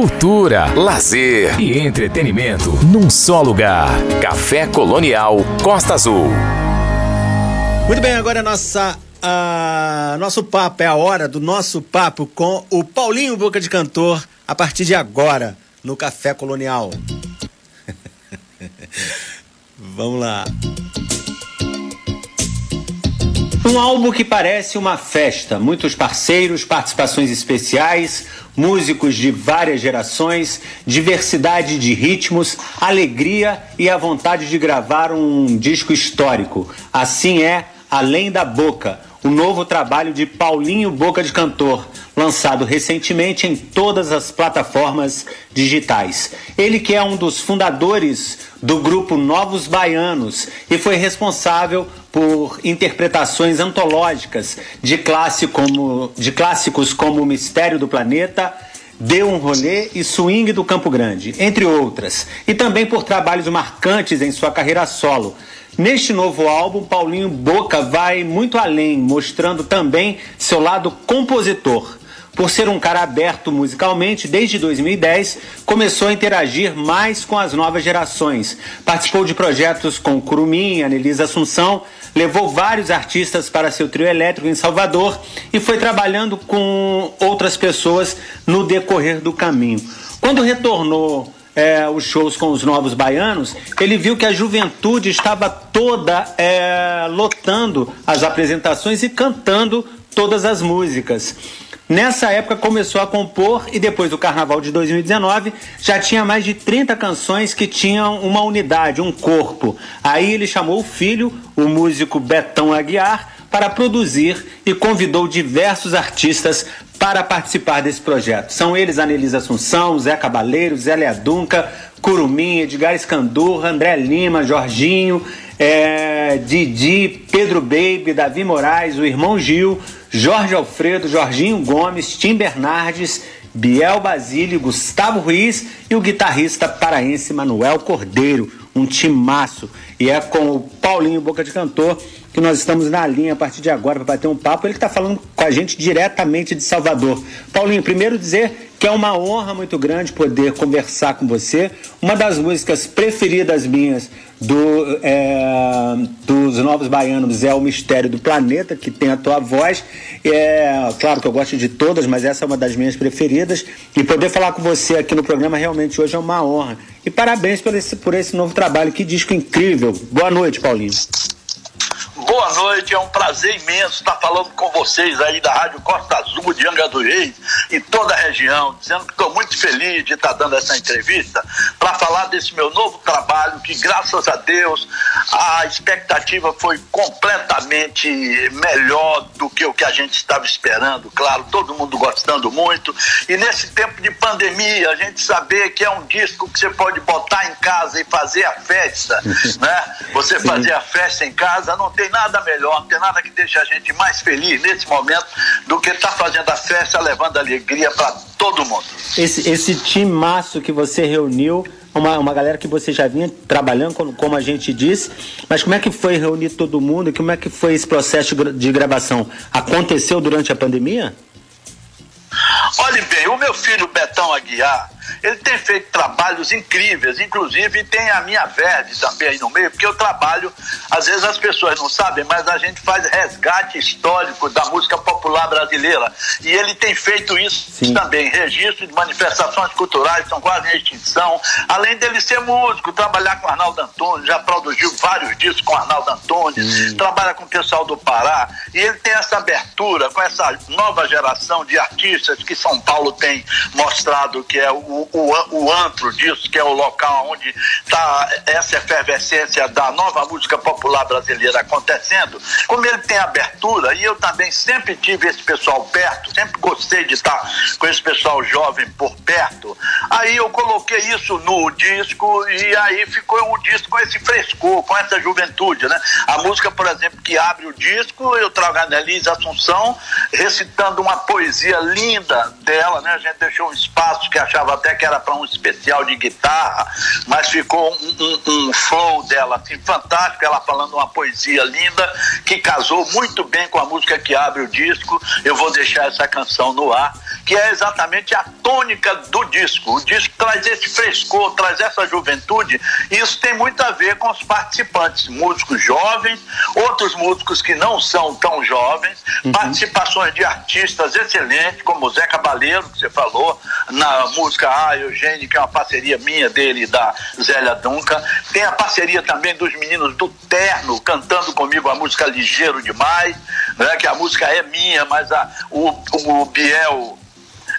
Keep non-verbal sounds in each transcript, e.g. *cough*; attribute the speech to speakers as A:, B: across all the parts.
A: cultura, lazer e entretenimento num só lugar. Café Colonial Costa Azul.
B: Muito bem, agora a nossa nosso papo é a hora do nosso papo com o Paulinho Boca de Cantor a partir de agora no Café Colonial. *laughs* Vamos lá. Um álbum que parece uma festa, muitos parceiros, participações especiais, músicos de várias gerações, diversidade de ritmos, alegria e a vontade de gravar um disco histórico. Assim é Além da Boca, o novo trabalho de Paulinho Boca de Cantor, lançado recentemente em todas as plataformas digitais. Ele que é um dos fundadores do grupo Novos Baianos e foi responsável por interpretações antológicas de, classe como, de clássicos como O Mistério do Planeta, Deu um Rolê e Swing do Campo Grande, entre outras, e também por trabalhos marcantes em sua carreira solo. Neste novo álbum, Paulinho Boca vai muito além, mostrando também seu lado compositor. Por ser um cara aberto musicalmente, desde 2010 começou a interagir mais com as novas gerações. Participou de projetos com Curumim, Anelisa Assunção, levou vários artistas para seu trio elétrico em Salvador e foi trabalhando com outras pessoas no decorrer do caminho. Quando retornou é, os shows com os novos baianos, ele viu que a juventude estava toda é, lotando as apresentações e cantando todas as músicas. Nessa época começou a compor e depois do carnaval de 2019 já tinha mais de 30 canções que tinham uma unidade, um corpo. Aí ele chamou o filho, o músico Betão Aguiar, para produzir e convidou diversos artistas para participar desse projeto. São eles Anelisa Assunção, Zé Cabaleiro, Zé Leadunca, Curumim, Edgar Escandurra, André Lima, Jorginho, é, Didi, Pedro Baby, Davi Moraes, o irmão Gil, Jorge Alfredo, Jorginho Gomes, Tim Bernardes, Biel Basílio, Gustavo Ruiz e o guitarrista paraense Manuel Cordeiro, um timaço. E é com o Paulinho Boca de Cantor que nós estamos na linha a partir de agora para bater um papo. Ele está falando com a gente diretamente de Salvador. Paulinho, primeiro dizer que é uma honra muito grande poder conversar com você. Uma das músicas preferidas minhas do, é, dos Novos Baianos é O Mistério do Planeta, que tem a tua voz. É, claro que eu gosto de todas, mas essa é uma das minhas preferidas. E poder falar com você aqui no programa realmente hoje é uma honra. E parabéns por esse, por esse novo trabalho. Que disco incrível. Boa noite, Paulinho.
C: Boa noite, é um prazer imenso estar falando com vocês aí da Rádio Costa Azul de Angra do Reis e toda a região, dizendo que estou muito feliz de estar dando essa entrevista para falar desse meu novo trabalho, que graças a Deus a expectativa foi completamente melhor do que o que a gente estava esperando, claro, todo mundo gostando muito. E nesse tempo de pandemia, a gente saber que é um disco que você pode botar em casa e fazer a festa, *laughs* né? Você fazer a festa em casa não tem nada nada melhor, não tem nada que deixe a gente mais feliz nesse momento do que estar tá fazendo a festa, levando alegria para todo mundo.
B: Esse, esse timaço que você reuniu, uma, uma galera que você já vinha trabalhando, como, como a gente disse, mas como é que foi reunir todo mundo? Como é que foi esse processo de gravação? Aconteceu durante a pandemia?
C: Olhe bem, o meu filho Betão Aguiar, ele tem feito trabalhos incríveis, inclusive tem a minha verve também aí no meio, porque eu trabalho, às vezes as pessoas não sabem, mas a gente faz resgate histórico da música popular brasileira. E ele tem feito isso Sim. também, registro de manifestações culturais são quase em extinção, além dele ser músico, trabalhar com Arnaldo Antunes, já produziu vários discos com Arnaldo Antunes, trabalha com o pessoal do Pará, e ele tem essa abertura com essa nova geração de artistas que São Paulo tem mostrado que é o o, o, antro disso, que é o local onde está essa efervescência da nova música popular brasileira acontecendo, como ele tem abertura, e eu também sempre tive esse pessoal perto, sempre gostei de estar com esse pessoal jovem por perto, aí eu coloquei isso no disco e aí ficou o disco com esse frescor, com essa juventude, né? A música, por exemplo, que abre o disco, eu trago a Annelise Assunção recitando uma poesia linda dela, né? A gente deixou um espaço que achava até que era para um especial de guitarra, mas ficou um, um, um, flow dela assim, fantástico, ela falando uma poesia linda, que casou muito bem com a música que abre o disco. Eu vou deixar essa canção no ar, que é exatamente a tônica do disco. O disco traz esse frescor, traz essa juventude, e isso tem muito a ver com os participantes, músicos jovens, outros músicos que não são tão jovens, uhum. participações de artistas excelentes, como o Zé Cabaleiro, que você falou, na música A Eugênio, que é uma parceria minha dele e da Zélia Duncan. Tem a parceria também dos meninos do Terno, cantando comigo a música Ligeiro Demais, né, que a música é minha, mas a, o, o Biel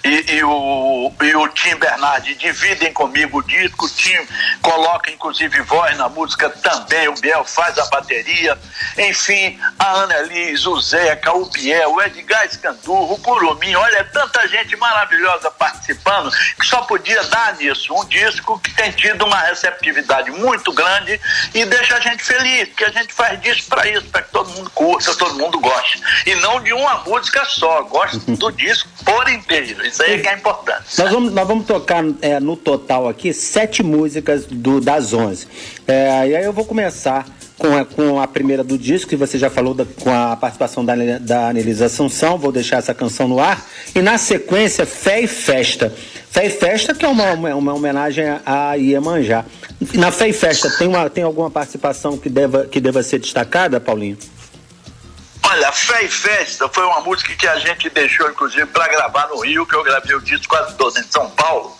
C: e, e, o, e o Tim Bernardi dividem comigo o disco, o Tim coloca inclusive voz na música também, o Biel faz a bateria, enfim, a Ana Liz, o Zeca, o Biel, o Edgar Escandurro, o Curumim, olha, é tanta gente maravilhosa participando que só podia dar nisso, um disco que tem tido uma receptividade muito grande e deixa a gente feliz, porque a gente faz disso para isso, para que todo mundo curta, todo mundo goste, e não de uma música só, gosta do disco por inteiro. Isso aí é que é importante.
B: Nós vamos, nós vamos tocar é, no total aqui sete músicas do, das onze. É, e aí eu vou começar com a, com a primeira do disco, que você já falou da, com a participação da, da Anelisa Assunção, vou deixar essa canção no ar. E na sequência, Fé e Festa. Fé e Festa, que é uma, uma, homenagem a Iemanjá. Na Fé e Festa, tem, uma, tem alguma participação que deva, que deva ser destacada, Paulinho?
C: Olha, Fé e Festa foi uma música que a gente deixou, inclusive, para gravar no Rio, que eu gravei o disco quase todo em São Paulo,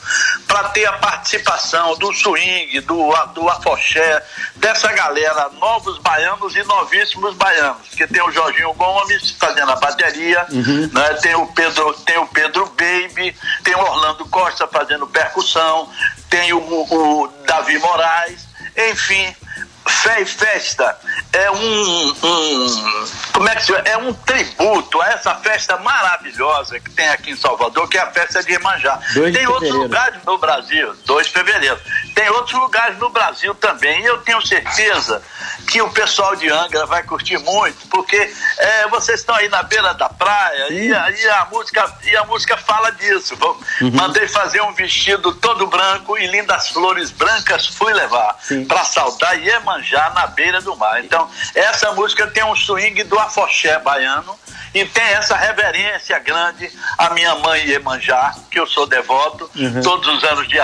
C: para ter a participação do swing, do, do afoxé, dessa galera, novos baianos e novíssimos baianos, que tem o Jorginho Gomes fazendo a bateria, uhum. né, tem, o Pedro, tem o Pedro Baby, tem o Orlando Costa fazendo percussão, tem o, o Davi Moraes, enfim, Fé e Festa é um, um como é que se é um tributo a essa festa maravilhosa que tem aqui em Salvador, que é a festa de Iemanjá. Tem outros lugares no Brasil, 2 de fevereiro. Tem outros lugares no Brasil também. E eu tenho certeza que o pessoal de Angra vai curtir muito, porque é, vocês estão aí na beira da praia e, e, a música, e a música fala disso. Uhum. Mandei fazer um vestido todo branco e lindas flores brancas fui levar para saudar Iemanjá na beira do mar. Então, essa música tem um swing do afoxé baiano e tem essa reverência grande à minha mãe Iemanjá, que eu sou devoto, uhum. todos os anos de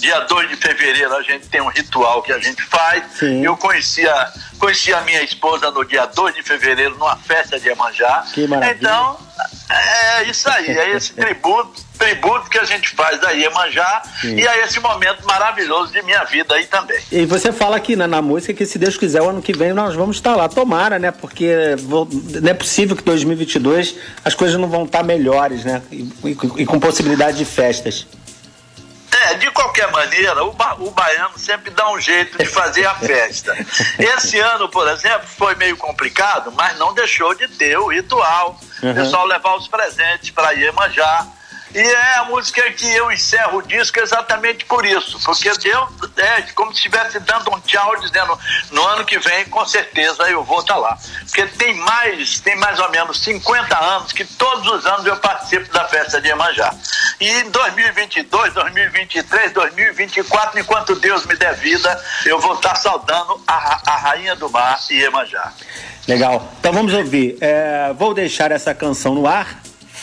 C: dia 2 de fevereiro a gente tem um ritual que a gente faz. Sim. Eu conhecia, conheci a minha esposa no dia 2 de fevereiro numa festa de Iemanjá. Então, é isso aí, é esse tributo, tributo que a gente faz da Iemanjá Sim. e é esse momento maravilhoso de minha vida aí também.
B: E você fala aqui na, na música que se Deus quiser o ano que vem nós vamos estar lá, tomara, né? Porque não é possível que 2022 as coisas não vão estar melhores, né? e, e, e com possibilidade de festas.
C: É, de qualquer maneira, o, ba o baiano sempre dá um jeito de fazer a festa. *laughs* Esse ano, por exemplo, foi meio complicado, mas não deixou de ter o ritual. Uhum. O pessoal levar os presentes para Iemanjá e é a música que eu encerro o disco exatamente por isso, porque Deus é como se estivesse dando um tchau, dizendo no ano que vem, com certeza eu vou estar tá lá. Porque tem mais, tem mais ou menos 50 anos que todos os anos eu participo da festa de Iemanjá. E em 2022, 2023, 2024, enquanto Deus me der vida, eu vou estar tá saudando a, a Rainha do Mar e Iemanjá.
B: Legal. Então vamos ouvir. É, vou deixar essa canção no ar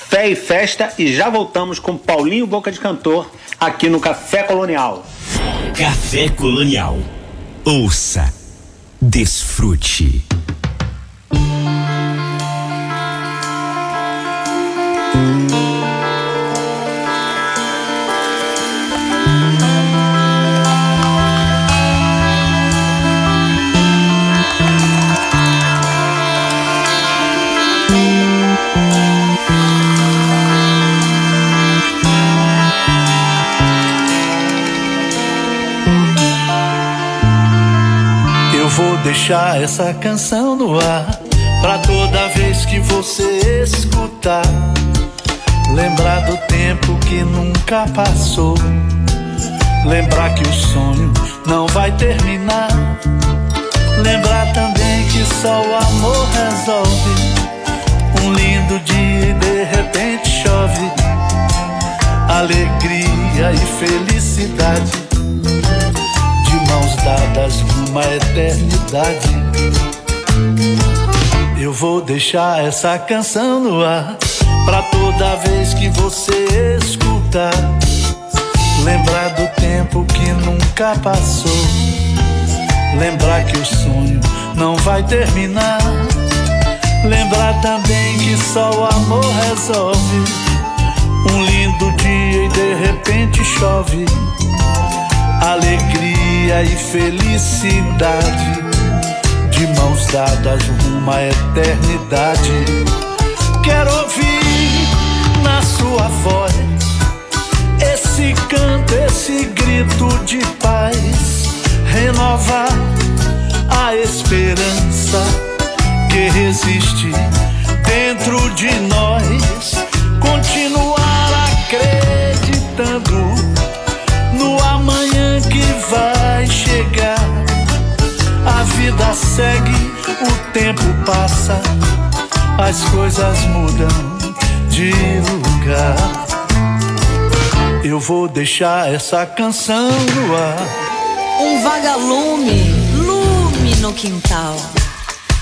B: Fé e Festa e já voltamos com Paulinho Boca de Cantor aqui no Café Colonial.
A: Café Colonial. Ouça, desfrute.
D: Deixar essa canção no ar Pra toda vez que você escutar. Lembrar do tempo que nunca passou. Lembrar que o sonho não vai terminar. Lembrar também que só o amor resolve. Um lindo dia e de repente chove. Alegria e felicidade, de mãos dadas numa eternidade. Eu vou deixar essa canção no ar, pra toda vez que você escutar, lembrar do tempo que nunca passou, lembrar que o sonho não vai terminar. Lembrar também que só o amor resolve um lindo dia e de repente chove. Alegria e felicidade, de mãos dadas rumo à eternidade. Quero ouvir na sua voz esse canto, esse grito de paz, renovar a esperança que resiste dentro de nós. Continuar acreditando no amanhã que vai chegar. A vida segue, o tempo passa, as coisas mudam de lugar. Eu vou deixar essa canção no ar.
E: Um vagalume, lume no quintal.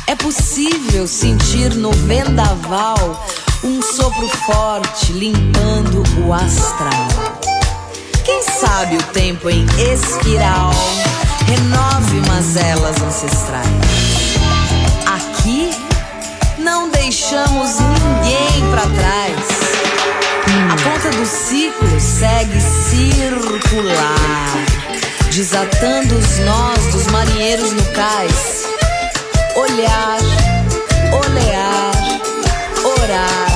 E: É possível sentir no vendaval um sopro forte limpando o astral. Quem sabe o tempo em espiral renove mazelas ancestrais. Aqui não deixamos ninguém para trás. A ponta do ciclo segue circular, desatando os nós dos marinheiros no cais. Olhar, olear, orar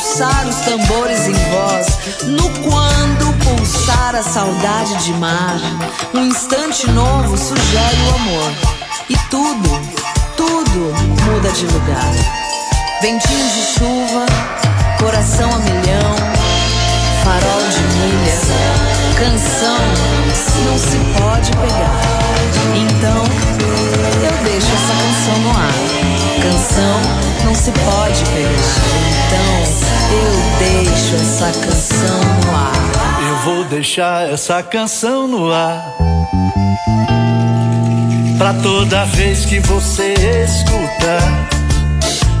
E: pulsar os tambores em voz, no quando pulsar a saudade de mar, um instante novo sugere o amor. E tudo, tudo muda de lugar. Ventinho de chuva, coração a milhão, farol de milha, canção não se pode pegar. Então, eu deixo essa canção no ar. Canção não se pode pegar. Então, eu deixo essa canção no ar.
D: Vou deixar essa canção no ar. Pra toda vez que você escutar,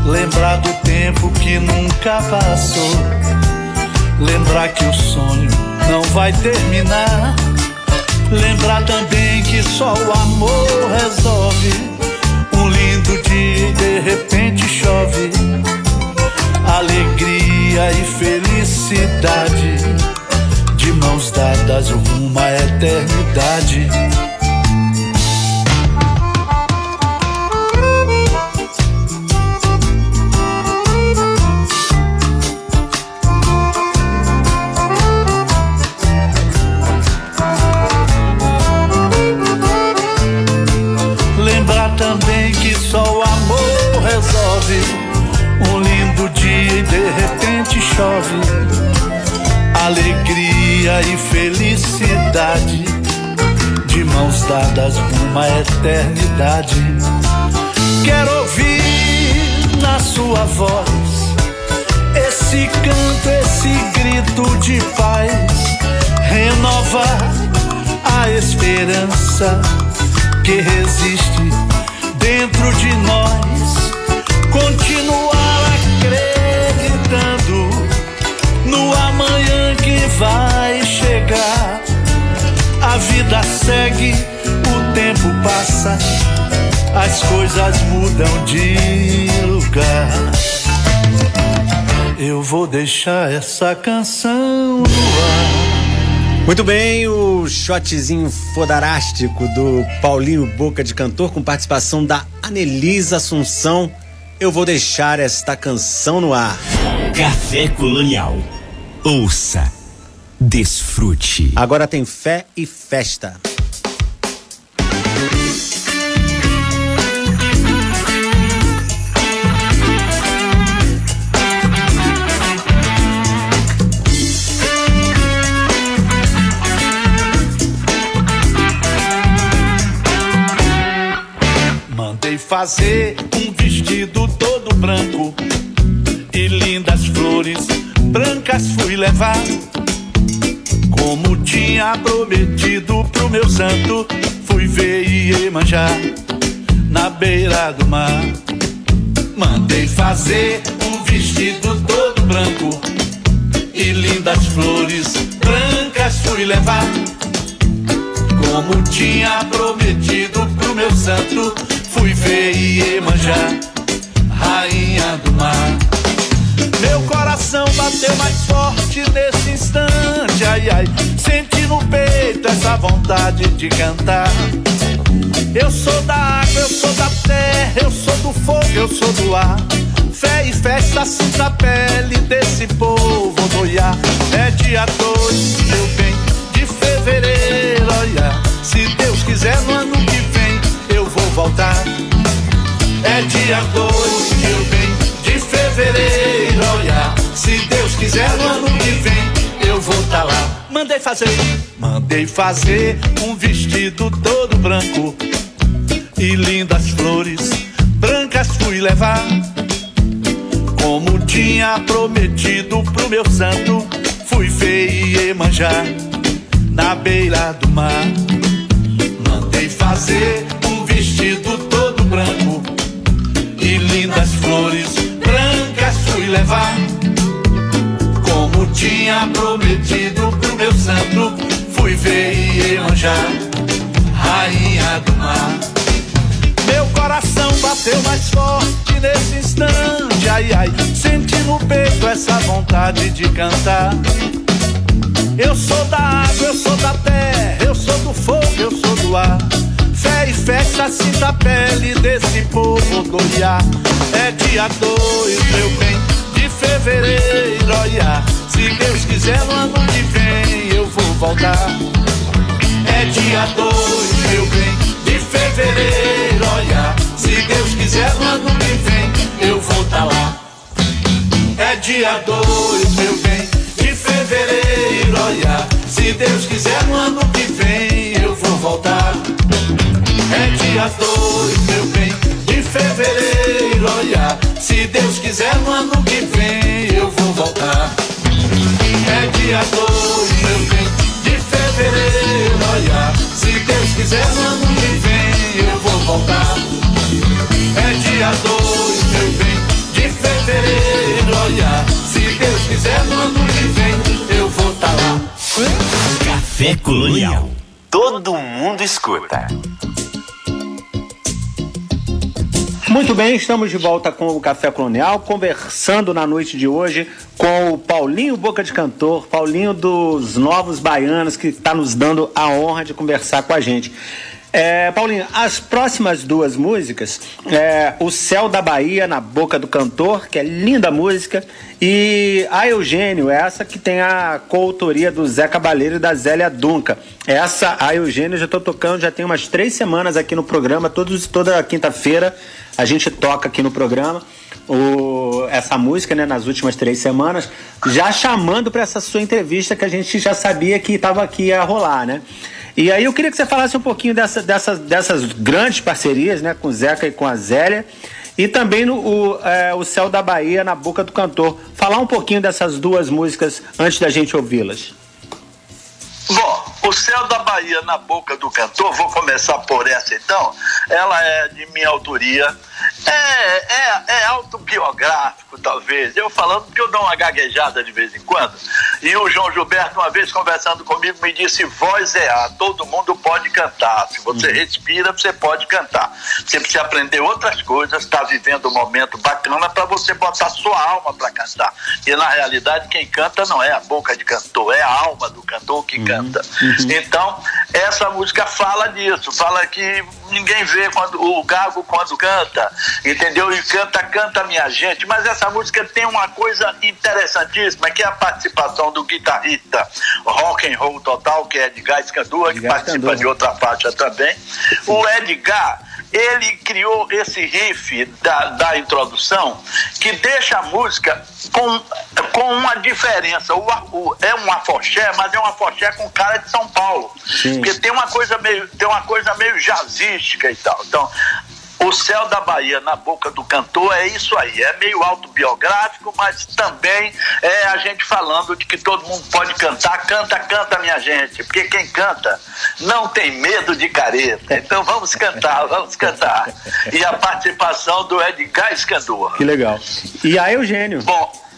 D: lembrar do tempo que nunca passou. Lembrar que o sonho não vai terminar. Lembrar também que só o amor resolve. Um lindo dia e de repente chove alegria e felicidade, de mãos dadas rumo à eternidade. Lembrar também que só o amor resolve do dia e de repente chove. Alegria e felicidade, de mãos dadas numa eternidade. Quero ouvir na sua voz esse canto, esse grito de paz, renovar a esperança que resiste dentro de nós, continuar acreditando vai chegar. A vida segue, o tempo passa, as coisas mudam de lugar. Eu vou deixar essa canção no ar.
B: Muito bem, o shotzinho fodarástico do Paulinho Boca de Cantor com participação da Anelisa Assunção eu vou deixar esta canção no ar.
A: Café Colonial. Ouça, desfrute.
B: Agora tem fé e festa.
D: fazer um vestido todo branco e lindas flores brancas fui levar. Como tinha prometido pro meu santo, fui ver Iemanjá na beira do mar. Mandei fazer um vestido todo branco e lindas flores brancas fui levar. Como tinha prometido pro meu santo, fui ver Iemanjá, rainha do mar. Meu bateu mais forte nesse instante, ai ai, senti no peito essa vontade de cantar. Eu sou da água, eu sou da terra, eu sou do fogo, eu sou do ar. Fé e festa sinta a pele desse povo doiar. É dia 2, meu bem, de fevereiro, olha. Se Deus quiser, no ano que vem eu vou voltar. É dia 2, meu bem, de fevereiro. Se Deus quiser, no ano que vem eu vou estar tá lá. Mandei fazer, mandei fazer um vestido todo branco e lindas flores brancas fui levar como tinha prometido pro meu santo, fui ver manjar na beira do mar. Mandei fazer um vestido todo branco e lindas flores brancas fui levar. Tinha prometido pro meu santo, fui ver manjar rainha do mar. Meu coração bateu mais forte nesse instante, ai ai, senti no peito essa vontade de cantar. Eu sou da água, eu sou da terra, eu sou do fogo, eu sou do ar. Fé e festa, sinta a pele desse povo gloriar. É dia dois, meu bem, de fevereiro, olha. Se Deus quiser, no ano que vem eu vou voltar. É dia dois, meu bem, de fevereiro, olha. Se Deus quiser, no ano que vem eu vou tá lá. É dia 2, meu bem, de fevereiro, olha. Se Deus quiser, no ano que vem eu vou voltar. É dia 2, meu bem, de fevereiro, olha. Se Deus quiser, no ano que vem eu vou voltar. É dia 2, meu bem, de fevereiro, olha. Se Deus quiser, no ano que vem eu vou voltar. É dia 2, meu bem, de fevereiro, olha. Se Deus quiser, no ano que vem eu vou estar tá lá.
A: Café Colonial. Todo mundo escuta.
B: Muito bem, estamos de volta com o Café Colonial, conversando na noite de hoje com o Paulinho Boca de Cantor, Paulinho dos Novos Baianos, que está nos dando a honra de conversar com a gente. É, Paulinho, as próximas duas músicas, é, O Céu da Bahia na Boca do Cantor, que é linda música, e A Eugênio, essa que tem a coautoria do Zé Cabaleiro e da Zélia Dunca. Essa, A Eugênio, já estou tocando, já tem umas três semanas aqui no programa, todos, toda quinta-feira a gente toca aqui no programa. O, essa música, né, nas últimas três semanas, já chamando para essa sua entrevista que a gente já sabia que estava aqui a rolar, né? E aí eu queria que você falasse um pouquinho dessa, dessas, dessas grandes parcerias, né, com Zeca e com a Zélia, e também no, o, é, o Céu da Bahia na boca do cantor. Falar um pouquinho dessas duas músicas antes da gente ouvi-las.
C: Bom, o Céu da Bahia na boca do cantor, vou começar por essa então. Ela é de minha autoria é, é, é autobiográfico, talvez. Eu falando porque eu dou uma gaguejada de vez em quando. E o João Gilberto, uma vez conversando comigo, me disse: voz é ar, todo mundo pode cantar. Se você uhum. respira, você pode cantar. Você precisa aprender outras coisas, está vivendo um momento bacana para você botar sua alma para cantar. E na realidade, quem canta não é a boca de cantor, é a alma do cantor que uhum. canta. Uhum. Então, essa música fala disso, fala que ninguém vê quando o gago quando canta entendeu? E canta, canta minha gente. Mas essa música tem uma coisa interessantíssima, que é a participação do guitarrista rock and roll total, que é Edgar Escandua, que participa de outra faixa também. O Edgar ele criou esse riff da, da introdução que deixa a música com, com uma diferença. O, o, é um afoxé, mas é um afoxé com cara de São Paulo. Sim. Porque tem uma coisa meio, tem uma coisa meio jazzística e tal. Então, O Céu da Bahia na boca do cantor é isso aí. É meio autobiográfico, mas também é a gente falando de que todo mundo pode cantar. Canta, canta, minha gente. Porque quem canta não tem medo de careta. Então vamos cantar, vamos cantar. E a participação do Edgar Escandor.
B: Que legal. E a Eugênio.
C: Bom.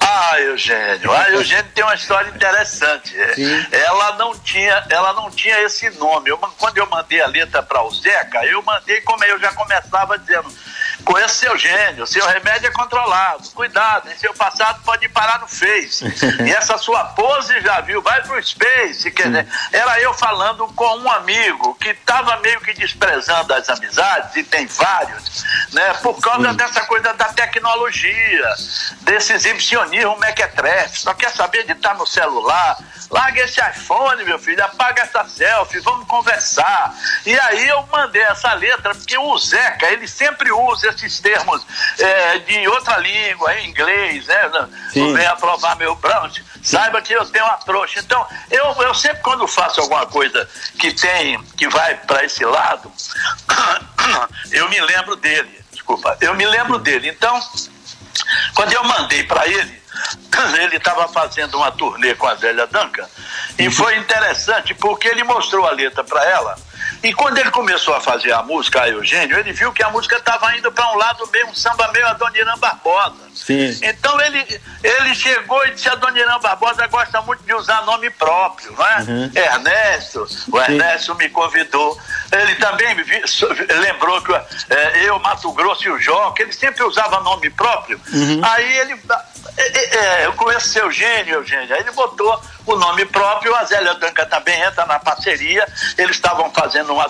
C: Ah, Eugênio. A Eugênio tem uma história interessante. Sim. Ela não tinha, ela não tinha esse nome. Eu, quando eu mandei a letra para o Zeca, eu mandei como eu já começava dizendo Conheço seu gênio, seu remédio é controlado. Cuidado, em seu passado pode parar no Face. *laughs* e essa sua pose já viu, vai pro Space. Quer dizer, era eu falando com um amigo que estava meio que desprezando as amizades, e tem vários, né? Por causa dessa coisa da tecnologia, desse exibicionismo mequetrefe. Só quer saber de estar no celular. Larga esse iPhone, meu filho, apaga essa selfie, vamos conversar. E aí eu mandei essa letra, porque o Zeca, ele sempre usa esses termos é, de outra língua, em inglês, né? Sim. Vem aprovar meu brunch. Saiba que eu tenho uma trouxa. Então, eu, eu sempre quando faço alguma coisa que tem, que vai para esse lado, *coughs* eu me lembro dele. Desculpa, eu me lembro dele. Então, quando eu mandei para ele, *laughs* ele estava fazendo uma turnê com a Zélia Duncan e uhum. foi interessante porque ele mostrou a letra para ela e quando ele começou a fazer a música, a Eugênio, ele viu que a música estava indo para um lado meio, um samba meio Adoniran Barbosa. Sim. Então ele, ele chegou e disse: Adoniran Barbosa gosta muito de usar nome próprio, não é? Uhum. Ernesto, o Sim. Ernesto me convidou. Ele também me lembrou que é, eu, Mato Grosso e o que ele sempre usava nome próprio. Uhum. Aí ele. É, é, eu conheço seu Eugênio, Eugênio. Aí ele botou o nome próprio, a Zélia Danca também entra na parceria. Eles estavam fazendo uma,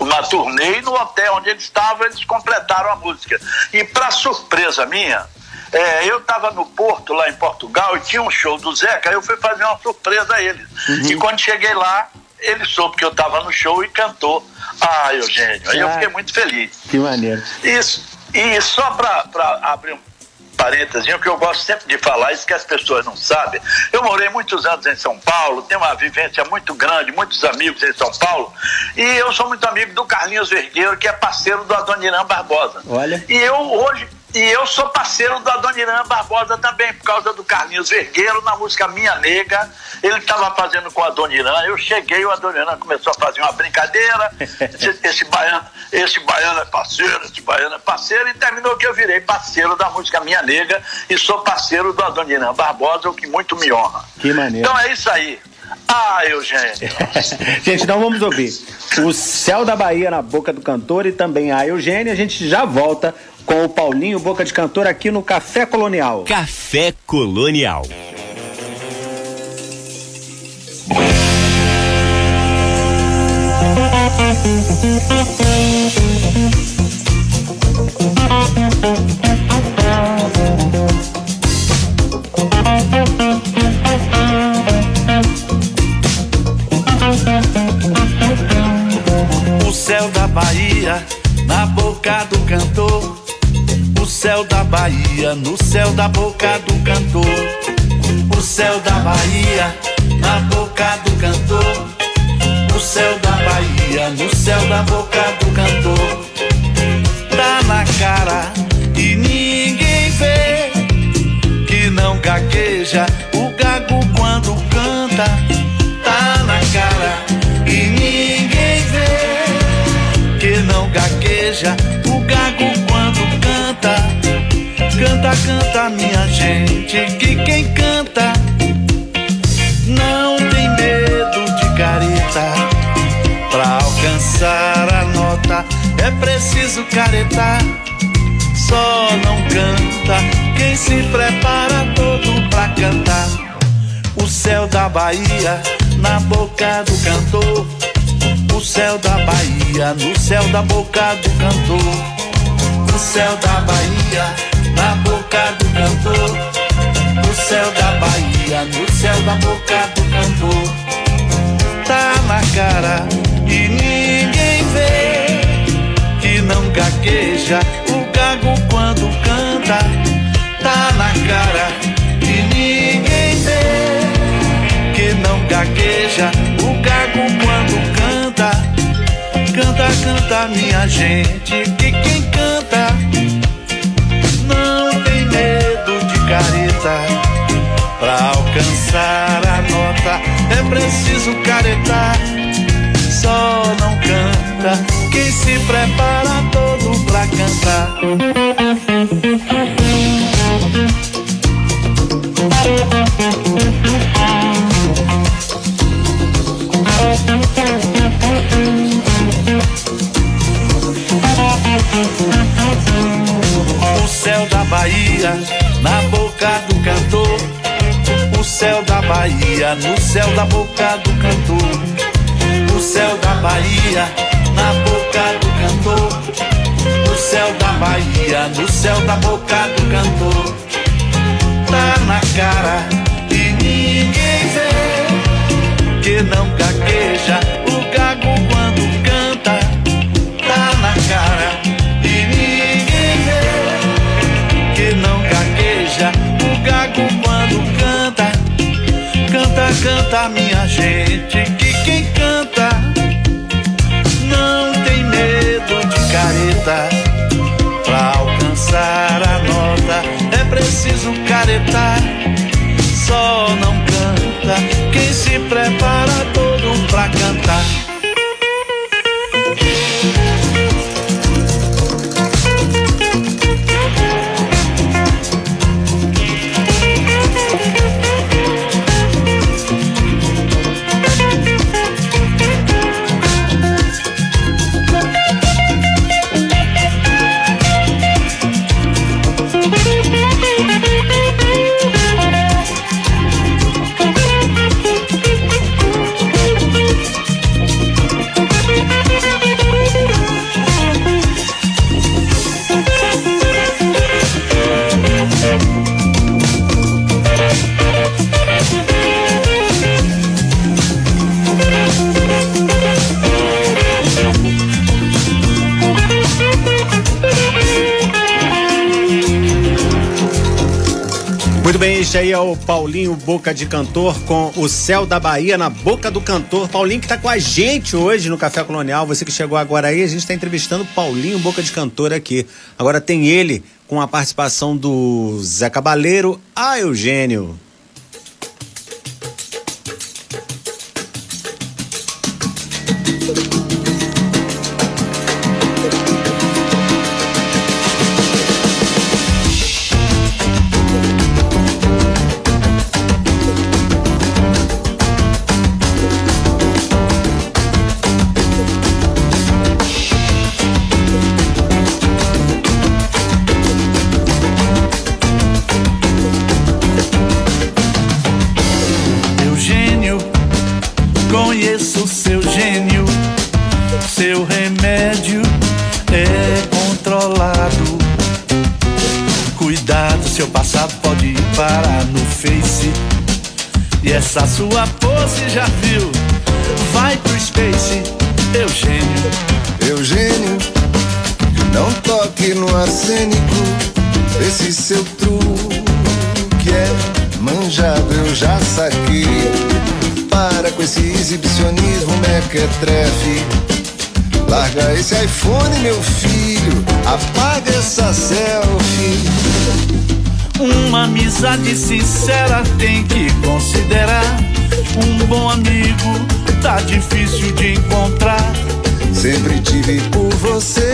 C: uma turnê e no hotel onde eles estavam, eles completaram a música. E para surpresa minha, é, eu estava no Porto, lá em Portugal, e tinha um show do Zeca, eu fui fazer uma surpresa a ele. Uhum. E quando cheguei lá, ele soube que eu estava no show e cantou. Ah, Eugênio. Aí ah, eu fiquei muito feliz.
B: Que maneiro.
C: Isso. E só para abrir um parênteses, o que eu gosto sempre de falar, isso que as pessoas não sabem. Eu morei muitos anos em São Paulo, tenho uma vivência muito grande, muitos amigos em São Paulo, e eu sou muito amigo do Carlinhos Vergueiro, que é parceiro do Adoniran Barbosa.
B: Olha.
C: E eu hoje e eu sou parceiro do Adoniran Barbosa também, por causa do Carlinhos Vergueiro, na música Minha Nega. Ele estava fazendo com o Adoniran, eu cheguei, o Adoniran começou a fazer uma brincadeira. esse, *laughs* esse, baiano, esse baiano é parceiro, esse baiano é parceiro, e terminou que eu virei parceiro da música Minha Nega e sou parceiro do Adoniran Barbosa, o que muito me honra.
B: Que maneiro.
C: Então é isso aí. Ah, Eugênio. *laughs*
B: gente, então vamos ouvir. O Céu da Bahia na boca do cantor e também a Eugênia. A gente já volta com o Paulinho Boca de Cantor aqui no Café Colonial.
A: Café Colonial.
D: O Bahia, no céu da boca do cantor. O céu da Bahia, na boca do cantor. O céu da Bahia, no céu da boca do cantor. Minha gente, que quem canta não tem medo de careta. Pra alcançar a nota é preciso caretar. Só não canta quem se prepara todo pra cantar. O céu da Bahia na boca do cantor. O céu da Bahia no céu da boca do cantor no céu da Bahia, na boca cantor. No céu da Bahia, no céu da boca do cantor. Tá na cara e ninguém vê que não gagueja o gago quando canta. Tá na cara e ninguém vê que não gagueja o gago quando canta. Canta, canta, minha gente, que quem canta careta. Pra alcançar a nota é preciso caretar. Só não canta quem se prepara todo pra cantar. O céu da Bahia Bahia no céu da boca do cantor. O céu da Bahia na boca do cantor. O céu da Bahia no céu da boca do cantor. Tá na cara Canta, minha gente, que quem canta não tem medo de careta. Pra alcançar a nota é preciso caretar. Só não canta quem se prepara todo pra cantar.
B: Muito bem, este aí é o Paulinho Boca de Cantor com o Céu da Bahia na boca do cantor. Paulinho que tá com a gente hoje no Café Colonial. Você que chegou agora aí, a gente está entrevistando Paulinho Boca de Cantor aqui. Agora tem ele com a participação do Zé Cabaleiro, a Eugênio.
D: Eugênio,
F: mequetrefe. Larga esse iPhone, meu filho. Apaga essa selfie.
D: Uma amizade sincera tem que considerar. Um bom amigo tá difícil de encontrar.
F: Sempre tive por você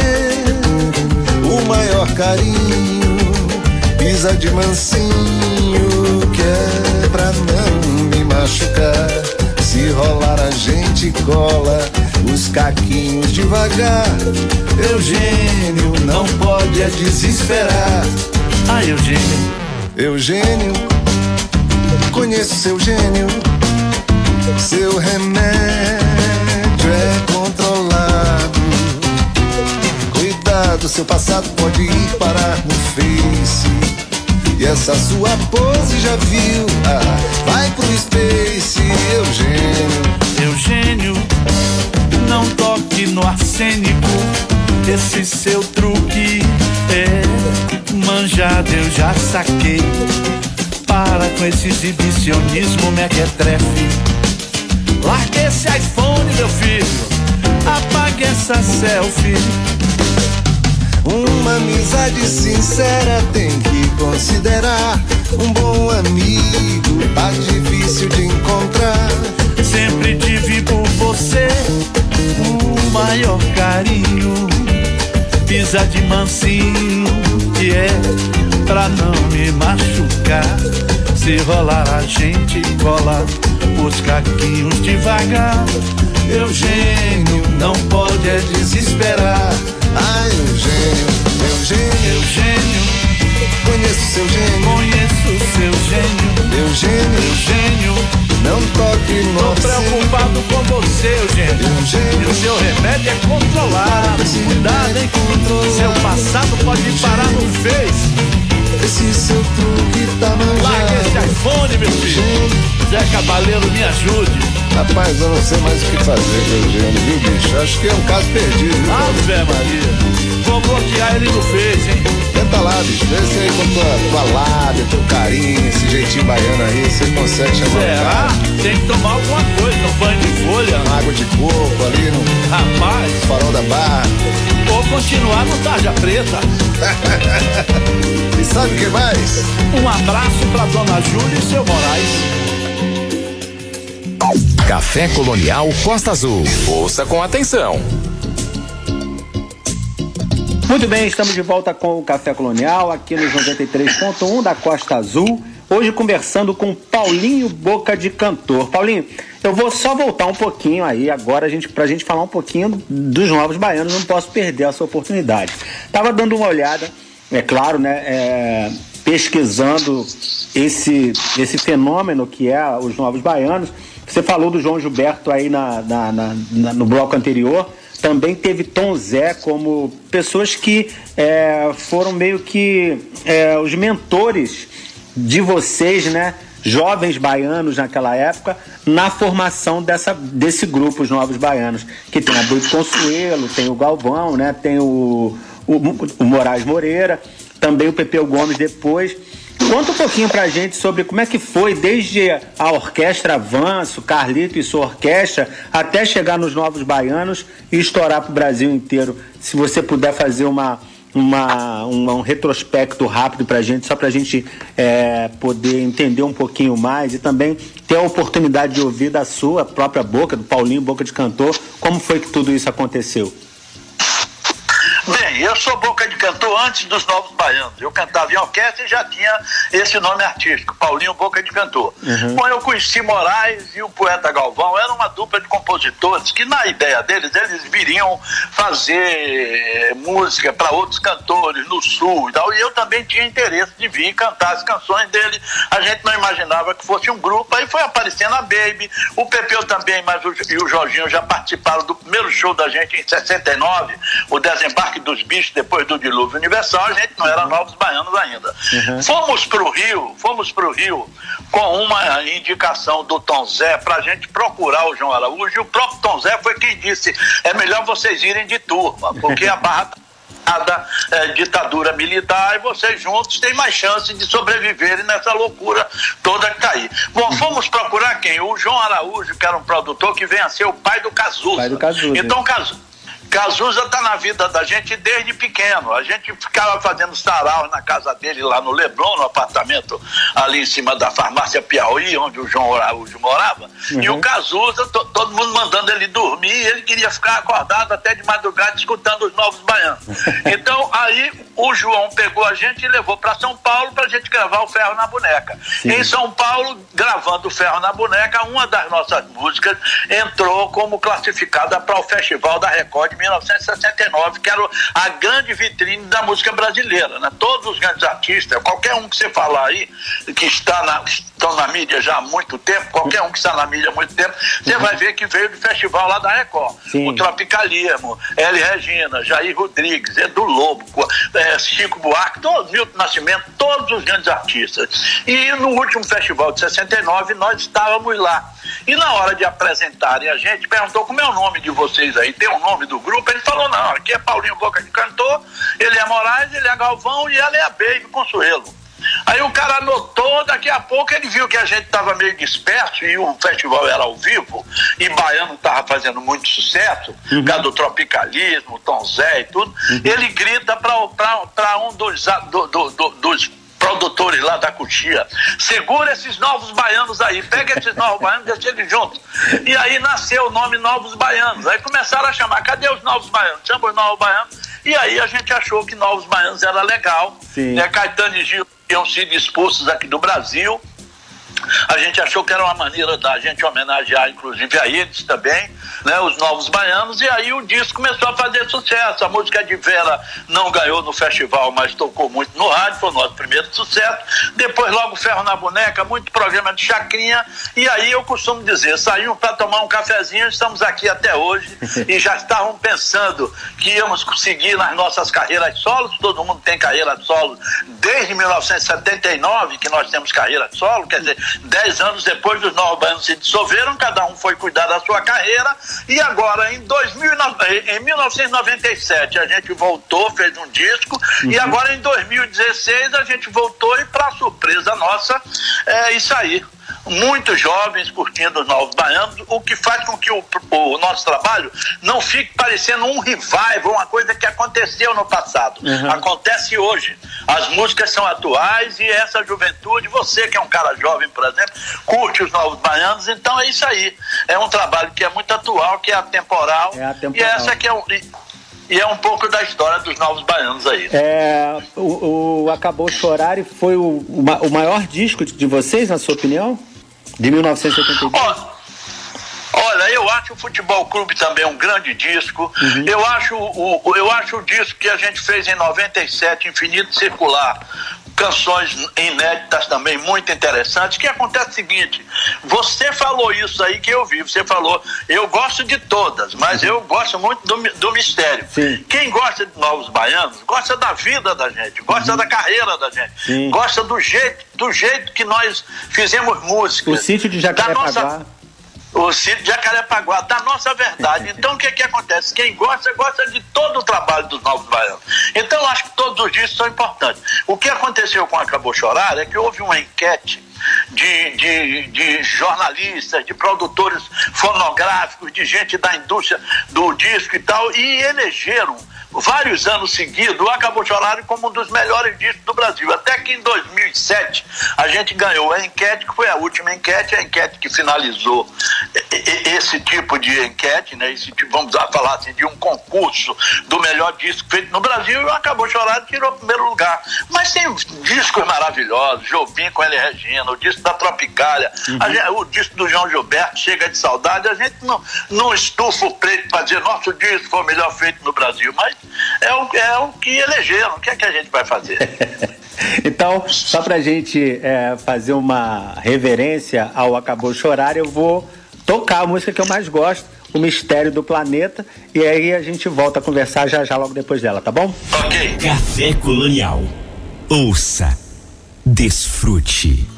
F: o maior carinho. Pisa de mansinho, que é pra não me machucar. Se rolar a gente cola os caquinhos devagar. Eugênio não pode é desesperar.
D: Ah, Eugênio,
F: Eugênio, conheço seu gênio. Seu remédio é controlado. Cuidado, seu passado pode ir parar no Face. E essa sua pose já viu? Ah, vai pro Space, Eugênio.
D: Eugênio, não toque no arsênico. Esse seu truque é manjado, eu já saquei. Para com esse exibicionismo mequetrefe. Larga esse iPhone, meu filho. apague essa selfie.
F: Uma amizade sincera tem que considerar. Um bom amigo tá difícil de encontrar.
D: Sempre tive por você o maior carinho. Pisa de mansinho, que é pra não me machucar. Se rolar a gente cola os caquinhos devagar. Eugênio não pode é desesperar.
F: Ai, Eugênio, Eugênio,
D: Eugênio,
F: conheço seu gênio.
D: conheço seu gênio.
F: Eugênio,
D: Eugênio,
F: não toque no
D: tô preocupado com você, Eugênio. E
F: Eugênio,
D: o seu remédio é controlado. Cuidado, hein? Seu passado pode parar no Face.
F: Esse seu truque tá
D: Larga esse
F: manjado.
D: iPhone, meu filho. Zé Cabaleiro, me ajude.
F: Rapaz, eu não sei mais o que fazer com o Eugênio, viu, bicho? Acho que é um caso perdido. viu?
D: Ave Maria. Vou bloquear ele no Face, hein?
F: Tenta lá, bicho. Vê se aí com tua, tua lábia, teu carinho, esse jeitinho baiano aí, você consegue chamar o
D: Será? Tem que tomar alguma coisa, um banho de folha.
F: Uma água de coco ali no
D: Rapaz,
F: farol da barra.
D: ou continuar no Tarja Preta. *laughs*
F: E sabe o que mais?
D: Um abraço pra Dona Júlia e seu Moraes.
A: Café Colonial Costa Azul. Ouça com atenção.
B: Muito bem, estamos de volta com o Café Colonial, aqui nos 93.1 da Costa Azul. Hoje conversando com Paulinho Boca de Cantor. Paulinho, eu vou só voltar um pouquinho aí agora a gente, pra gente falar um pouquinho dos novos baianos, não posso perder essa oportunidade. Tava dando uma olhada, é claro, né? é, pesquisando esse, esse fenômeno que é os novos baianos. Você falou do João Gilberto aí na, na- na- no bloco anterior. Também teve Tom Zé como pessoas que é, foram meio que é, os mentores de vocês, né? Jovens baianos naquela época, na formação dessa, desse grupo, os Novos Baianos, que tem a Brito Consuelo, tem o Galvão, né? Tem o, o, o Moraes Moreira, também o Pepeu Gomes depois. Conta um pouquinho pra gente sobre como é que foi, desde a orquestra Avanço, Carlito e sua orquestra, até chegar nos Novos Baianos e estourar pro Brasil inteiro. Se você puder fazer uma, uma, um, um retrospecto rápido pra gente, só pra gente é, poder entender um pouquinho mais e também ter a oportunidade de ouvir da sua própria boca, do Paulinho Boca de Cantor, como foi que tudo isso aconteceu.
C: Bem, eu sou boca de cantor antes dos Novos Baianos. Eu cantava em orquestra e já tinha esse nome artístico, Paulinho Boca de Cantor. Bom, eu conheci Moraes e o poeta Galvão, era uma dupla de compositores que, na ideia deles, eles viriam fazer eh, música para outros cantores no Sul e tal. E eu também tinha interesse de vir cantar as canções dele. A gente não imaginava que fosse um grupo. Aí foi aparecendo a Baby, o Pepeu também, mas o, e o Jorginho já participaram do primeiro show da gente em 69, o Desembarque dos Bichos, depois do Dilúvio Universal. A gente não era novos baianos ainda. Fomos para o Rio, fomos para o Rio com uma indicação do Tom Zé para a gente procurar o João Araújo. E o próprio Tom Zé foi quem disse: é melhor vocês irem de turma, porque a barra da eh, ditadura militar e vocês juntos têm mais chance de sobreviverem nessa loucura toda que tá aí. Bom, fomos procurar quem? O João Araújo, que era um produtor que vem a ser o pai do Cazuza.
B: Pai do Cazuza.
C: Então, Cazuza. Cazuza tá na vida da gente desde pequeno. A gente ficava fazendo sarau na casa dele lá no Leblon, no apartamento ali em cima da farmácia Piauí, onde o João Araújo morava. E o Cazuza, to- todo mundo mandando ele dormir, ele queria ficar acordado até de madrugada escutando os novos baianos. *laughs* Então aí o João pegou a gente e levou para São Paulo para a gente gravar o Ferro na Boneca. Em São Paulo, gravando o Ferro na Boneca, uma das nossas músicas entrou como classificada para o Festival da Record 1969, que era a grande vitrine da música brasileira. Né? Todos os grandes artistas, qualquer um que você falar aí, que está na, estão na mídia já há muito tempo, qualquer um que está na mídia há muito tempo, você vai ver que veio do festival lá da Record.
B: Sim.
C: O Tropicalismo, L. Regina, Jair Rodrigues, Edu Lobo, eh, Chico Buarque, todo, Milton Nascimento, todos os grandes artistas. E no último festival de 69 nós estávamos lá. E na hora de apresentarem a gente, perguntou como é o nome de vocês aí, tem o nome do grupo? Ele falou, não, aqui é Paulinho Boca de Cantor, ele é Moraes, ele é Galvão e ela é a Baby Consuelo. Aí o cara anotou, daqui a pouco ele viu que a gente estava meio disperso e o festival era ao vivo, e Baiano estava fazendo muito sucesso, uhum. por causa do tropicalismo, Tom Zé e tudo. Uhum. Ele grita para um dos, do, do, do, dos produtores lá da Cutia, segura esses novos baianos aí, pega esses novos baianos, deixa eles juntos. E aí nasceu o nome Novos Baianos. Aí começaram a chamar, cadê os novos baianos? Chama os novos baianos. E aí a gente achou que Novos Baianos era legal. Sim. Né? Caetano e Gil tinham sido expulsos aqui do Brasil. A gente achou que era uma maneira da gente homenagear, inclusive, a eles também, né, os novos baianos, e aí o disco começou a fazer sucesso. A música de Vera não ganhou no festival, mas tocou muito no rádio, foi o nosso primeiro sucesso. Depois, logo, Ferro na Boneca, muito programa de chacrinha, e aí eu costumo dizer: saímos para tomar um cafezinho, estamos aqui até hoje, *laughs* e já estavam pensando que íamos conseguir nas nossas carreiras solos, todo mundo tem carreira solo desde 1979, que nós temos carreira solo, quer dizer, Dez anos depois dos Novos Baianos se dissolveram, cada um foi cuidar da sua carreira e agora em, 2009, em 1997 a gente voltou, fez um disco uhum. e agora em 2016 a gente voltou e para surpresa nossa é isso aí muitos jovens curtindo os novos baianos, o que faz com que o, o, nosso trabalho não fique parecendo um revival, uma coisa que aconteceu no passado. Uhum. Acontece hoje. As músicas são atuais e essa juventude, você que é um cara jovem, por exemplo, curte os novos baianos, então é isso aí. É um trabalho que é muito atual, que é atemporal. É atemporal. E essa que é o. E é um pouco da história dos novos baianos aí.
B: É, o, o Acabou Chorar foi o, o maior disco de vocês, na sua opinião? De 1982?
C: olha, eu acho o Futebol Clube também um grande disco. Uhum. Eu, acho o, eu acho o disco que a gente fez em 97, Infinito Circular, canções inéditas também muito interessantes. que acontece o seguinte: você falou isso aí que eu vi, você falou, eu gosto de todas, mas eu gosto muito do, do mistério. Sim. Quem gosta de Novos Baianos gosta da vida da gente, gosta uhum. da carreira da gente, Sim. gosta do jeito, do jeito que nós fizemos música.
B: O sítio de Jacarepaguá
C: o sítio de Jacarepaguá, da nossa verdade. *laughs* Então, o que, que acontece? Quem gosta, gosta de todo o trabalho dos Novos Baianos. Então, eu acho que todos os discos são importantes. O que aconteceu com Acabou Chorar é que houve uma enquete de, de, de, jornalistas, de produtores fonográficos, de gente da indústria do disco e tal, e elegeram vários anos seguidos, o Acabou Chorar como um dos melhores discos do Brasil. Até que em 2007 a gente ganhou a enquete, que foi a última enquete, a enquete que finalizou esse tipo de enquete, né? Esse tipo, vamos falar assim, de um concurso do melhor disco feito no Brasil, e o Acabou Chorar tirou o primeiro lugar. Mas tem discos maravilhosos, Jobim com L. Regina, o disco da Tropicália, uhum. gente, o disco do João Gilberto, Chega de Saudade, a gente não, não estufa o preto para dizer nosso disco foi o melhor feito no Brasil, mas é o, é o que elegeram. O que é que a gente vai fazer? *laughs*
B: então, só para a gente é, fazer uma reverência ao Acabou Chorar, eu vou tocar a música que eu mais gosto, O Mistério do Planeta, e aí a gente volta a conversar já já logo depois dela, tá bom?
C: Ok.
A: Café Colonial. Ouça, desfrute.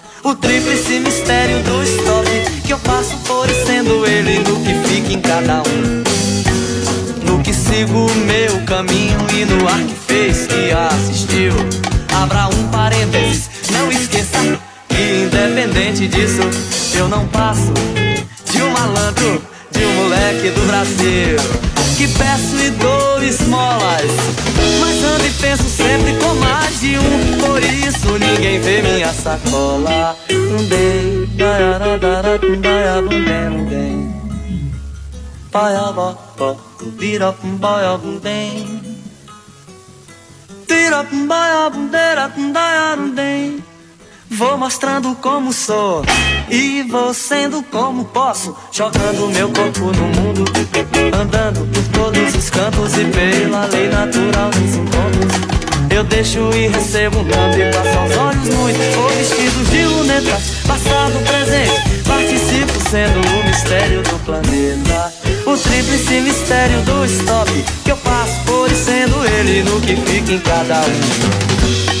G: O tríplice mistério do stop Que eu passo por sendo ele no que fica em cada um No que sigo o meu caminho e no ar que fez que assistiu Abra um parênteses, não esqueça Que independente disso eu não passo de um malandro, de um moleque do Brasil. Que peço e dou esmolas, mas ando e penso sempre com mais de um. Por isso ninguém vê minha sacola. Um Vou mostrando como sou e vou sendo como posso, jogando meu corpo no mundo, andando por todos os cantos e pela lei natural dos encontros. Eu deixo e recebo um tanto e passo aos olhos muito Vou vestido de lunetas, passado, presente Participo sendo o mistério do planeta. O tríplice mistério do stop Que eu passo por e sendo ele no que fica em cada um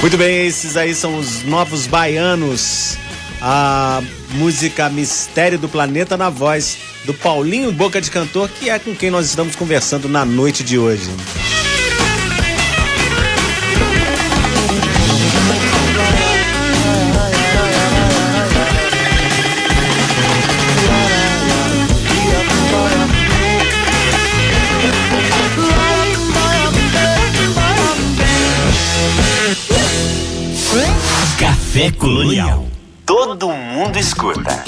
H: Muito bem, esses aí são os novos baianos. A música Mistério do Planeta na voz do Paulinho Boca de Cantor, que é com quem nós estamos conversando na noite de hoje.
A: Café Colonial. Todo mundo escuta.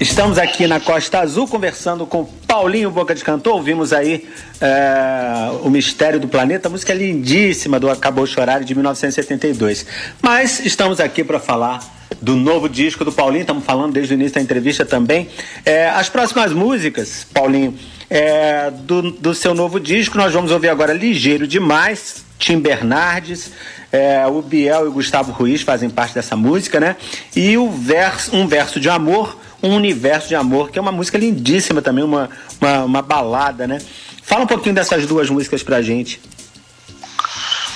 B: Estamos aqui na Costa Azul conversando com Paulinho Boca de Cantor. Ouvimos aí é, O Mistério do Planeta, música lindíssima do Acabou Chorar de 1972. Mas estamos aqui para falar do novo disco do Paulinho, estamos falando desde o início da entrevista também. É, as próximas músicas, Paulinho, é, do, do seu novo disco, nós vamos ouvir agora Ligeiro Demais, Tim Bernardes, é, o Biel e o Gustavo Ruiz fazem parte dessa música, né? E o verso, um verso de amor, um universo de amor, que é uma música lindíssima também, uma, uma, uma balada, né? Fala um pouquinho dessas duas músicas pra gente.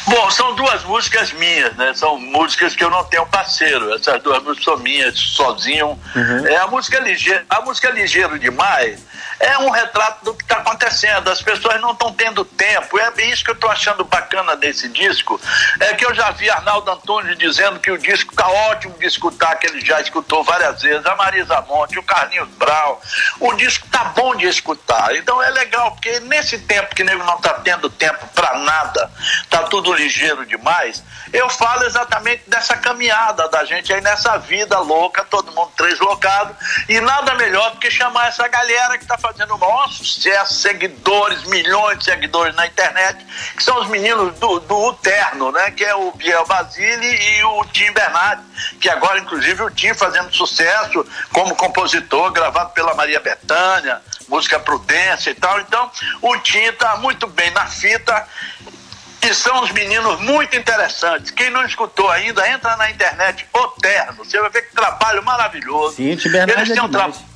C: Bom, são duas músicas minhas, né? São músicas que eu não tenho parceiro. Essas duas músicas são minhas, sozinho. Uhum. É a música ligeiro, a música ligeiro demais é um retrato do que está acontecendo. As pessoas não estão tendo tempo. É isso que eu estou achando bacana desse disco. É que eu já vi Arnaldo Antunes dizendo que o disco está ótimo de escutar, que ele já escutou várias vezes. A Marisa Monte, o Carlinhos Brau. O disco está bom de escutar. Então é legal, porque nesse tempo que nego não está tendo tempo para nada, está tudo ligeiro demais. Eu falo exatamente dessa caminhada da gente aí nessa vida louca, todo mundo translocado. E nada melhor do que chamar essa galera que está fazendo fazendo o maior sucesso, seguidores, milhões de seguidores na internet, que são os meninos do, do Uterno, né? Que é o Biel Basile e o Tim Bernardi, que agora, inclusive, o Tim fazendo sucesso como compositor, gravado pela Maria Bethânia, música Prudência e tal. Então, o Tim está muito bem na fita e são os meninos muito interessantes. Quem não escutou ainda, entra na internet, O Terno. Você vai ver que trabalho maravilhoso.
B: Sim, Eles têm um trabalho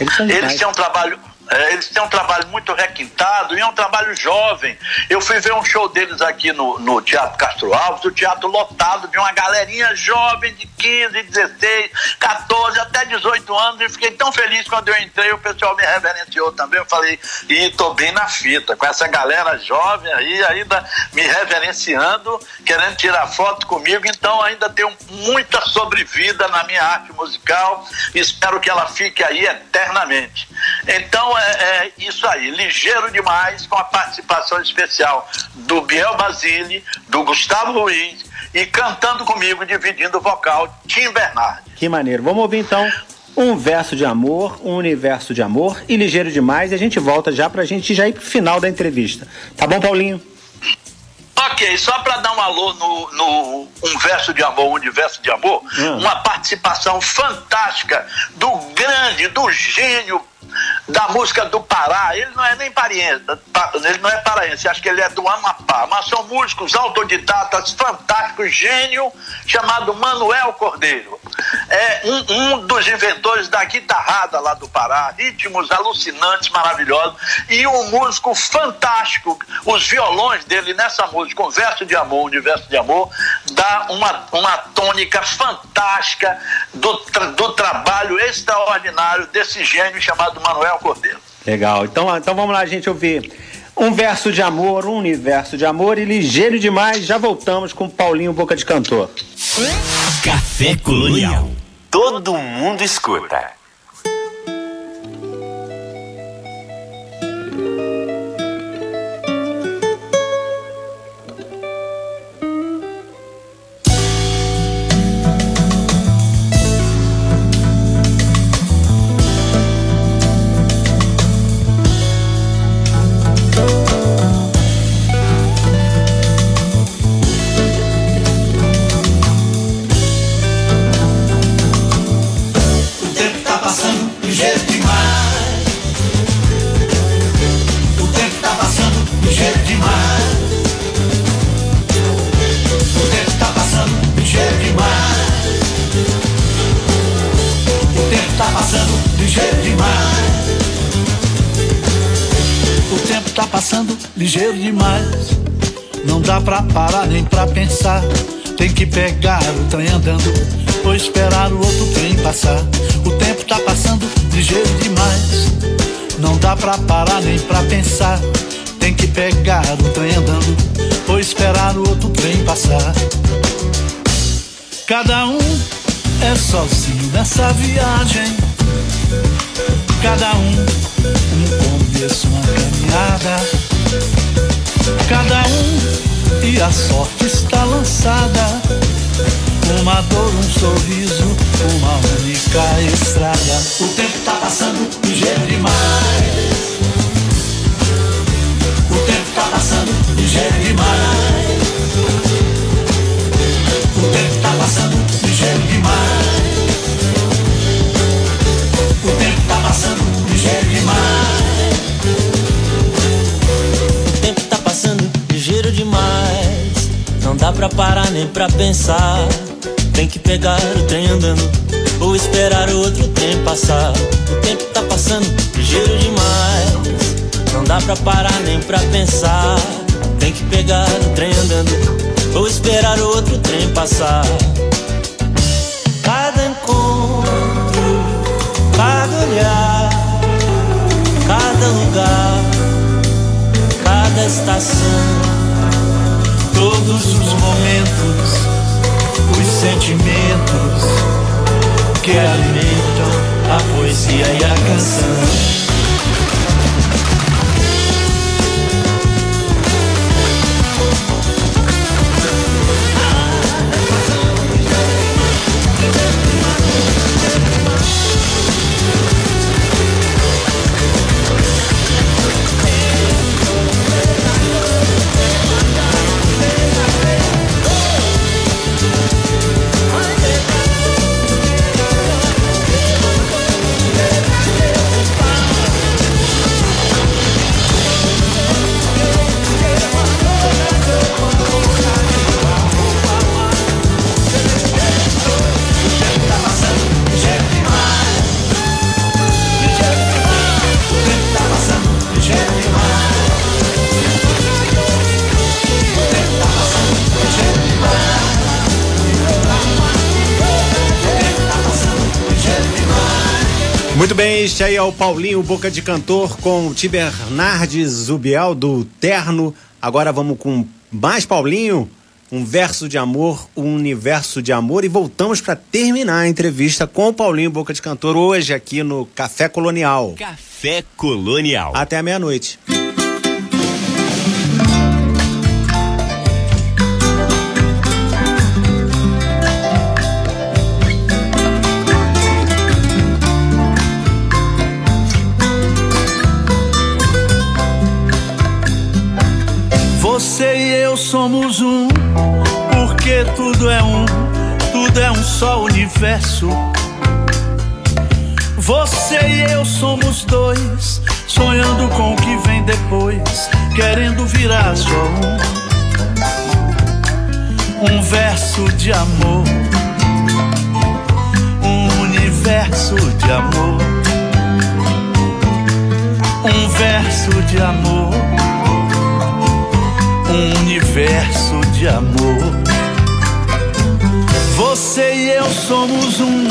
C: eles, Eles têm um trabalho é, eles têm um trabalho muito requintado e é um trabalho jovem. Eu fui ver um show deles aqui no, no Teatro Castro Alves, o teatro lotado de uma galerinha jovem de 15, 16, 14, até 18 anos, e fiquei tão feliz quando eu entrei, o pessoal me reverenciou também. Eu falei, e tô bem na fita, com essa galera jovem aí, ainda me reverenciando, querendo tirar foto comigo, então ainda tenho muita sobrevida na minha arte musical, espero que ela fique aí eternamente. Então, é, é, isso aí, ligeiro demais, com a participação especial do Biel Basile, do Gustavo Ruiz e cantando comigo, dividindo o vocal, Tim Bernardi.
B: Que maneiro. Vamos ouvir então um verso de amor, um universo de amor e ligeiro demais. E a gente volta já pra gente já ir pro final da entrevista. Tá bom, Paulinho?
C: Ok, só para dar um alô no, no, Um Verso de Amor, um Universo de Amor, hum. uma participação fantástica do grande, do gênio da música do Pará. Ele não é nem pariense, ele não é paraense, acho que ele é do Amapá, mas são músicos autodidatas fantásticos, gênio, chamado Manuel Cordeiro. É um, um dos inventores da guitarrada lá do Pará, ritmos alucinantes, maravilhosos, e um músico fantástico. Os violões dele nessa música, um verso de amor, universo de amor, dá uma, uma tônica fantástica do, do trabalho extraordinário desse gênio chamado Manuel Cordeiro.
I: Legal. Então, então vamos lá, gente, ouvir um verso de amor, um universo de amor e ligeiro demais. Já voltamos com Paulinho Boca de Cantor.
A: Café Colonial. Todo mundo escuta.
D: Dá pra parar nem pra pensar. Tem que pegar o trem andando ou esperar o outro trem passar. O tempo tá passando ligeiro demais. Não dá pra parar nem pra pensar. Tem que pegar o trem andando ou esperar o outro trem passar. Cada um é sozinho nessa viagem. Cada um um começo, uma caminhada. Cada um e a sorte está lançada. Uma dor, um sorriso, uma única estrada. O tempo tá passando ligeiro demais. O tempo tá passando ligeiro demais. O tempo tá passando ligeiro demais. O tempo tá passando ligeiro demais.
J: Dá pra parar nem pra pensar. Tem que pegar o trem andando ou esperar o outro trem passar. O tempo tá passando ligeiro demais. Não dá pra parar nem pra pensar. Tem que pegar o trem andando ou esperar o outro trem passar. Cada encontro, cada olhar, cada lugar, cada estação
D: todos os momentos, os sentimentos que alimentam a poesia e a canção.
B: Este aí é o Paulinho Boca de Cantor com o Tibernardes Zubiel do Terno. Agora vamos com mais Paulinho, um verso de amor, um universo de amor e voltamos para terminar a entrevista com o Paulinho Boca de Cantor hoje aqui no Café Colonial.
A: Café Colonial.
B: Até meia-noite.
D: Somos um, porque tudo é um, tudo é um só universo. Você e eu somos dois, sonhando com o que vem depois, querendo virar só um, um verso de amor, um universo de amor, um verso de amor, um universo de amor. Você e eu somos um,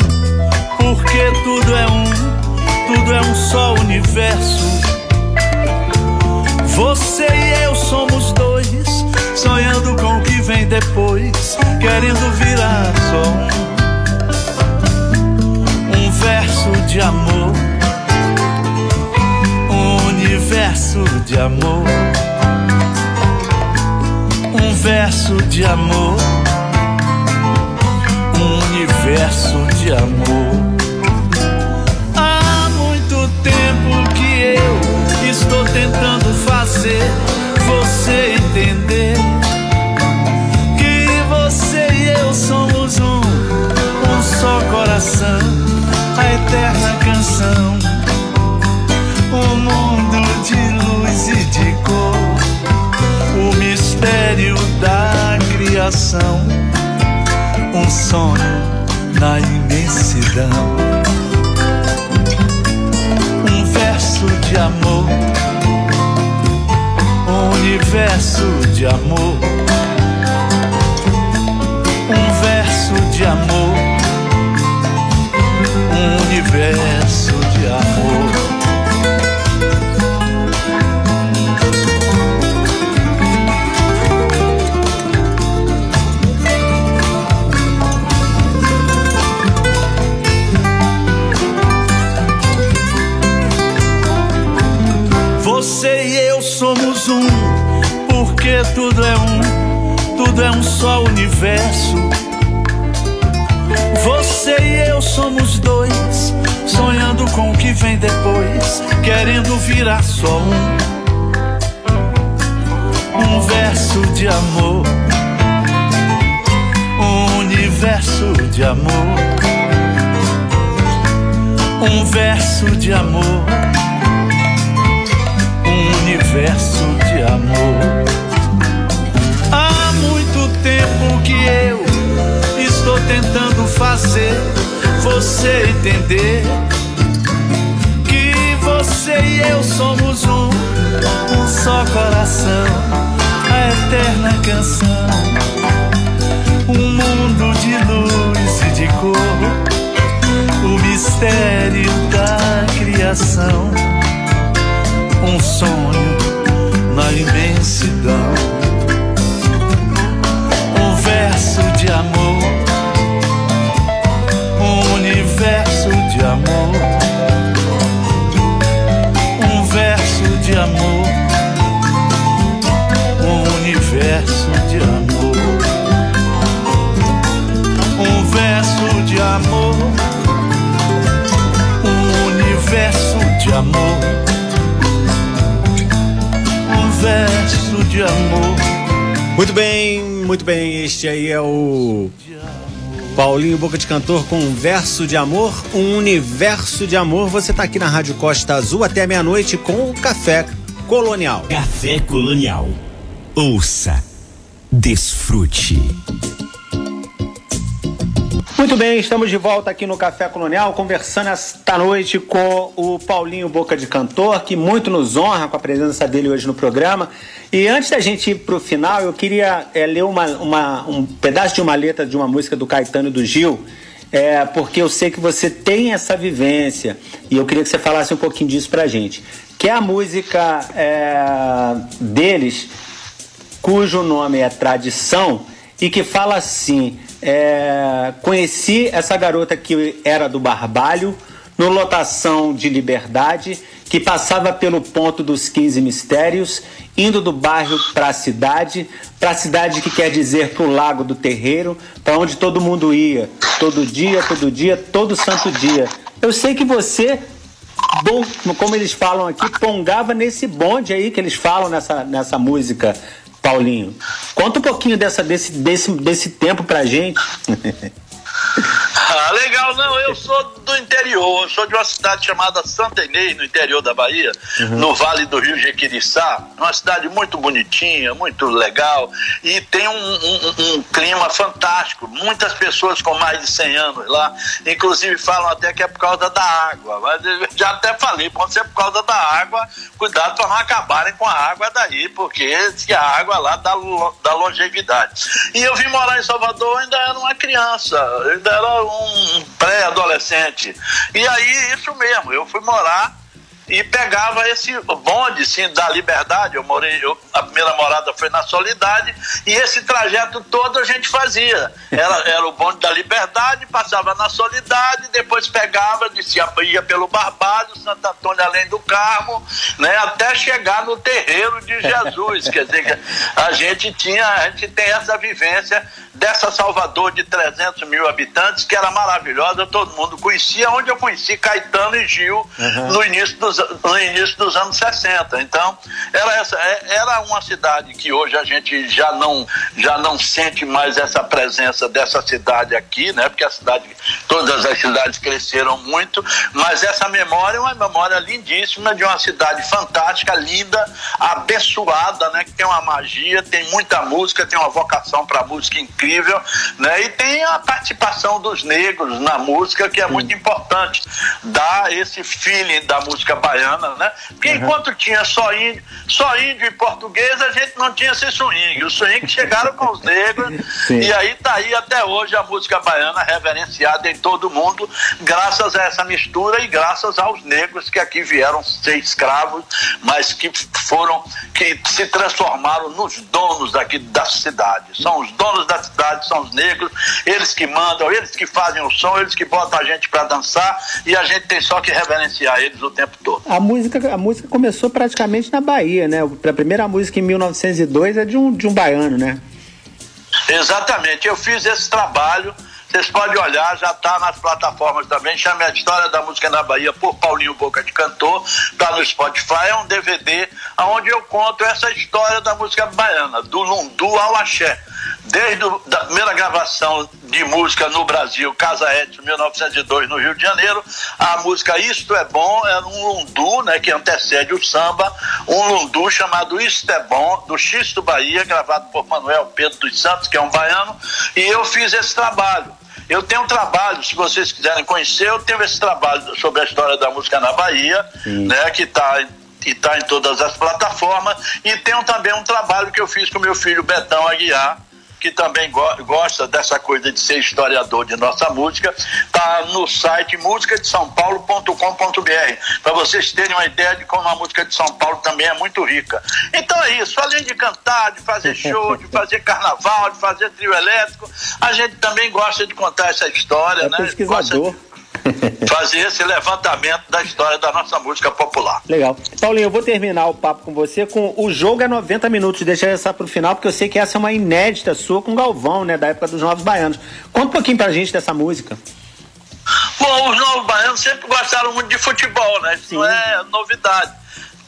D: porque tudo é um, tudo é um só universo. Você e eu somos dois, sonhando com o que vem depois, querendo virar só um, um verso de amor, um universo de amor, um verso de amor universo de amor. Há muito tempo que eu estou tentando fazer criação um sonho na imensidão. Um verso de amor, um universo de amor. Universo. Você e eu somos dois, sonhando com o que vem depois, querendo virar só um. Um verso de amor, um universo de amor, um verso de amor universo de amor. Fazer você entender que você e eu somos um, um só coração, a eterna canção, um mundo de luz e de cor, o mistério da criação um sonho na imensidão. De amor. Um verso de amor, um universo de amor verso de amor.
H: Muito bem, muito bem. Este aí é o Paulinho Boca de Cantor com um verso de amor, um universo de amor. Você está aqui na Rádio Costa Azul até meia-noite com o Café Colonial.
A: Café Colonial. Ouça, desfrute.
B: Muito bem, estamos de volta aqui no Café Colonial, conversando esta noite com o Paulinho Boca de Cantor, que muito nos honra com a presença dele hoje no programa. E antes da gente ir para o final, eu queria é, ler uma, uma, um pedaço de uma letra de uma música do Caetano e do Gil, é, porque eu sei que você tem essa vivência e eu queria que você falasse um pouquinho disso para a gente. Que é a música é, deles, cujo nome é Tradição, e que fala assim é, conheci essa garota que era do Barbalho, no lotação de Liberdade, que passava pelo ponto dos 15 mistérios, indo do bairro para a cidade, para a cidade que quer dizer para o Lago do Terreiro, para onde todo mundo ia, todo dia, todo dia, todo santo dia. Eu sei que você, bom, como eles falam aqui, pongava nesse bonde aí que eles falam nessa, nessa música. Paulinho. Conta um pouquinho dessa, desse, desse, desse tempo pra gente. *laughs*
C: legal, não. Eu sou do interior, eu sou de uma cidade chamada Santa Inês, no interior da Bahia, uhum. no Vale do Rio Jequiriçá. Uma cidade muito bonitinha, muito legal e tem um, um, um clima fantástico. Muitas pessoas com mais de 100 anos lá, inclusive falam até que é por causa da água. Mas eu já até falei, pode ser por causa da água, cuidado para não acabarem com a água daí, porque se a água lá dá, dá longevidade. E eu vim morar em Salvador, ainda era uma criança, ainda era um pré-adolescente. E aí, isso mesmo, eu fui morar e pegava esse bonde sim, da Liberdade. Eu morei, eu, a primeira morada foi na Solidade, e esse trajeto todo a gente fazia. Era, *laughs* era o bonde da Liberdade, passava na Solidade, depois pegava, descia, ia pelo Barbado, Santo Antônio além do Carmo, né, até chegar no terreiro de Jesus. Quer dizer, a gente tinha, a gente tem essa vivência dessa Salvador de 300 mil habitantes, que era maravilhosa, todo mundo conhecia, onde eu conheci Caetano e Gil uhum. no, início dos, no início dos anos 60. Então, era, essa, é, era uma cidade que hoje a gente já não, já não sente mais essa presença dessa cidade aqui, né? Porque a cidade, todas as cidades cresceram muito, mas essa memória é uma memória lindíssima de uma cidade fantástica, linda, abençoada, né? Que tem uma magia, tem muita música, tem uma vocação para música incrível né? E tem a participação dos negros na música, que é muito importante, dar esse feeling da música baiana, né? Porque uhum. enquanto tinha só índio, só índio e português, a gente não tinha esse swing. O swing chegaram com os negros, Sim. e aí tá aí até hoje a música baiana reverenciada em todo o mundo, graças a essa mistura e graças aos negros que aqui vieram ser escravos, mas que foram, que se transformaram nos donos aqui da cidade. São os donos da cidade cidade são os negros, eles que mandam, eles que fazem o som, eles que botam a gente para dançar e a gente tem só que reverenciar eles o tempo todo.
B: A música, a música começou praticamente na Bahia, né? A primeira música em 1902 é de um, de um baiano, né?
C: Exatamente, eu fiz esse trabalho. Vocês podem olhar, já está nas plataformas também. Chame a História da Música na Bahia por Paulinho Boca de Cantor. Está no Spotify. É um DVD onde eu conto essa história da música baiana, do lundu ao axé desde a primeira gravação de música no Brasil, Casa Edson, 1902, no Rio de Janeiro, a música Isto é Bom era um lundu, né, que antecede o samba, um lundu chamado Isto é Bom, do Xisto Bahia, gravado por Manuel Pedro dos Santos, que é um baiano, e eu fiz esse trabalho. Eu tenho um trabalho, se vocês quiserem conhecer, eu tenho esse trabalho sobre a história da música na Bahia, né, que está que está em todas as plataformas, e tenho também um trabalho que eu fiz com meu filho Betão Aguiar, que também go gosta dessa coisa de ser historiador de nossa música, está no site musicadesaopaulo.com.br, para vocês terem uma ideia de como a música de São Paulo também é muito rica. Então é isso, além de cantar, de fazer show, de *laughs* fazer carnaval, de fazer trio elétrico, a gente também gosta de contar essa história,
B: é
C: né?
B: Pesquisador.
C: Gosta de fazer esse levantamento da história da nossa música popular.
B: Legal. Paulinho, eu vou terminar o papo com você com o jogo é 90 minutos, deixa essa pro final, porque eu sei que essa é uma inédita sua com Galvão, né, da época dos Novos Baianos. Conta um pouquinho pra gente dessa música.
C: Bom, os Novos Baianos sempre gostaram muito de futebol, né? Isso Sim. não é novidade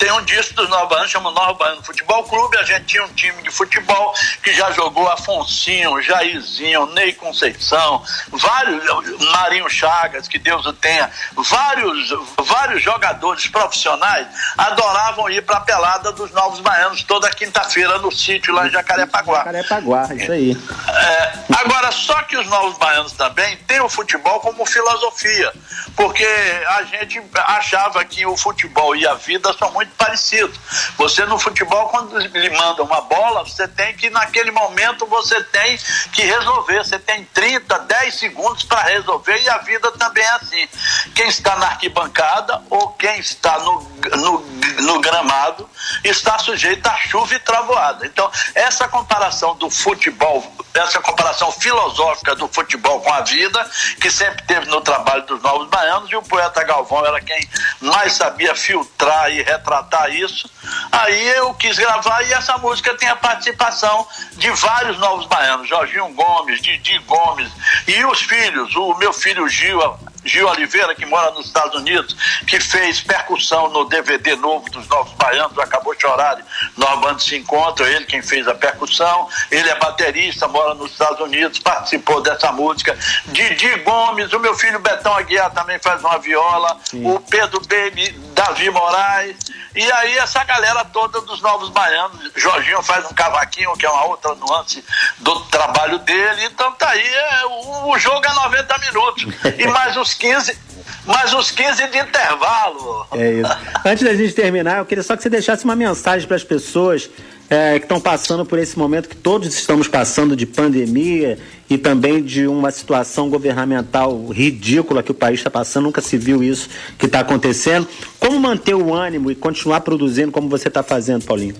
C: tem um disco dos Nova Baiano, chama Nova Baiano Futebol Clube. A gente tinha um time de futebol que já jogou Afonsinho, Jairzinho, Ney Conceição, vários, Marinho Chagas, que Deus o tenha, vários, vários jogadores profissionais adoravam ir para a pelada dos Novos Baianos toda quinta-feira no sítio lá em Jacarepaguá.
B: Jacarepaguá, isso aí.
C: É, agora, só que os Novos Baianos também têm o futebol como filosofia, porque a gente achava que o futebol e a vida são muito parecido. Você no futebol, quando lhe manda uma bola, você tem que, naquele momento, você tem que resolver. Você tem 30, 10 segundos para resolver e a vida também é assim. Quem está na arquibancada ou quem está no, no, no gramado está sujeito a chuva e travoada. Então, essa comparação do futebol, essa comparação filosófica do futebol com a vida, que sempre teve no trabalho dos Novos Baianos, e o poeta Galvão era quem mais sabia filtrar e retratar tratar isso. Aí eu quis gravar e essa música tem a participação de vários novos baianos, Jorginho Gomes, Didi Gomes e os filhos, o meu filho Gil, Gil Oliveira, que mora nos Estados Unidos, que fez percussão no DVD novo dos Novos Baianos, Acabou de Chorar, Normando se encontra, ele quem fez a percussão, ele é baterista, mora nos Estados Unidos, participou dessa música. Didi Gomes, o meu filho Betão Aguiar também faz uma viola, Sim. o Pedro Baby, Davi Moraes, e aí essa galera toda dos Novos Baianos, Jorginho faz um cavaquinho, que é uma outra nuance do trabalho dele, então tá aí, é, o, o jogo é 90 minutos, e mais uns 15, mais uns 15 de intervalo.
H: É isso. Antes da gente terminar, eu queria só que você deixasse uma mensagem para as pessoas é, que estão passando por esse momento que todos estamos passando de pandemia e também de uma situação governamental ridícula que o país está passando, nunca se viu isso que está acontecendo. Como manter o ânimo e continuar produzindo como você está fazendo, Paulinho?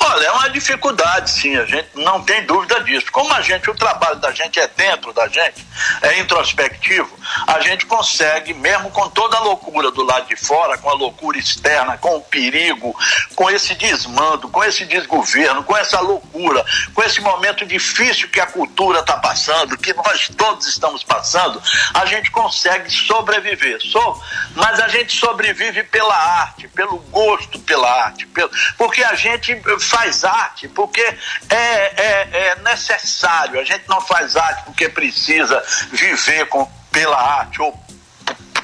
C: Olha, é uma dificuldade, sim, a gente não tem dúvida disso. Como a gente, o trabalho da gente é dentro da gente, é introspectivo, a gente consegue, mesmo com toda a loucura do lado de fora, com a loucura externa, com o perigo, com esse desmando, com esse desgoverno, com essa loucura, com esse momento difícil que a cultura está passando, que nós todos estamos passando, a gente consegue sobreviver. So, mas a gente sobrevive pela arte, pelo gosto pela arte, pelo, porque a gente faz arte porque é, é, é necessário. A gente não faz arte porque precisa viver com, pela arte ou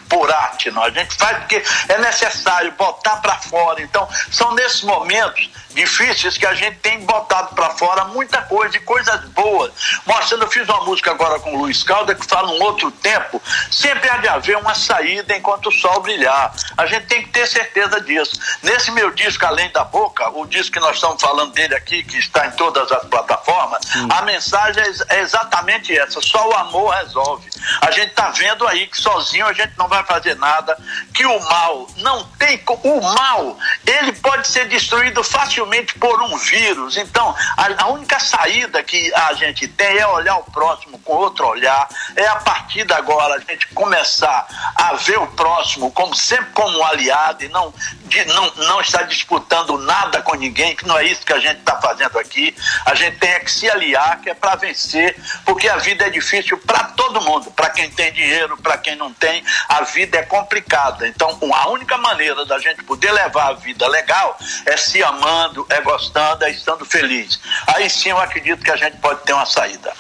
C: por arte, não. A gente faz porque é necessário botar para fora. Então, são nesses momentos difíceis que a gente tem botado para fora muita coisa e coisas boas. Mostrando, eu fiz uma música agora com o Luiz Calda que fala um outro tempo, sempre há de haver uma saída enquanto o sol brilhar. A gente tem que ter certeza disso. Nesse meu disco, Além da Boca, o disco que nós estamos falando dele aqui, que está em todas as plataformas, hum. a mensagem é exatamente essa: só o amor resolve. A gente está vendo aí que sozinho a gente não vai fazer nada, que o mal não tem. O mal, ele pode ser destruído facilmente por um vírus. Então, a, a, única saída que a gente tem é olhar o próximo com outro olhar, é a partir de agora a gente começar a ver o próximo como sempre como um aliado e não, de, não, não estar disputando nada com ninguém, que não é isso que a gente está fazendo aqui. A gente tem que se aliar, que é para vencer, porque a vida é difícil para todo mundo, para quem tem dinheiro, para quem não tem, a vida é complicada. Então, a única maneira da gente poder levar a vida legal é se amando é gostando, é estando feliz. Aí sim eu acredito que a gente pode ter uma saída.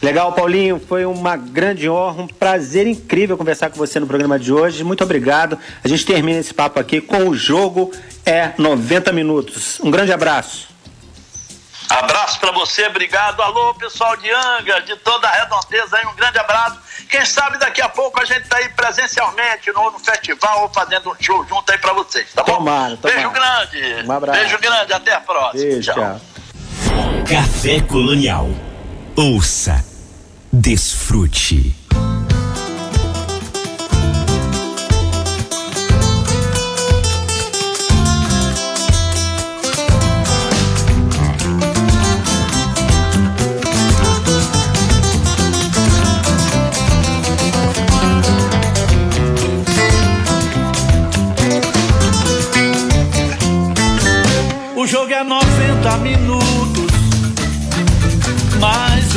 H: Legal, Paulinho. Foi uma grande honra, um prazer incrível conversar com você no programa de hoje. Muito obrigado. A gente termina esse papo aqui com o jogo é 90 minutos. Um grande abraço.
C: Abraço para você, obrigado. Alô, pessoal de Anga, de toda a redondeza aí, um grande abraço. Quem sabe daqui a pouco a gente tá aí presencialmente no, no festival ou fazendo um show junto aí para vocês, tá bom?
H: Tomara, tomara.
C: Beijo grande. Um abraço. Beijo grande, até a próxima.
H: Beijo, tchau. tchau.
A: Café Colonial. Ouça, desfrute.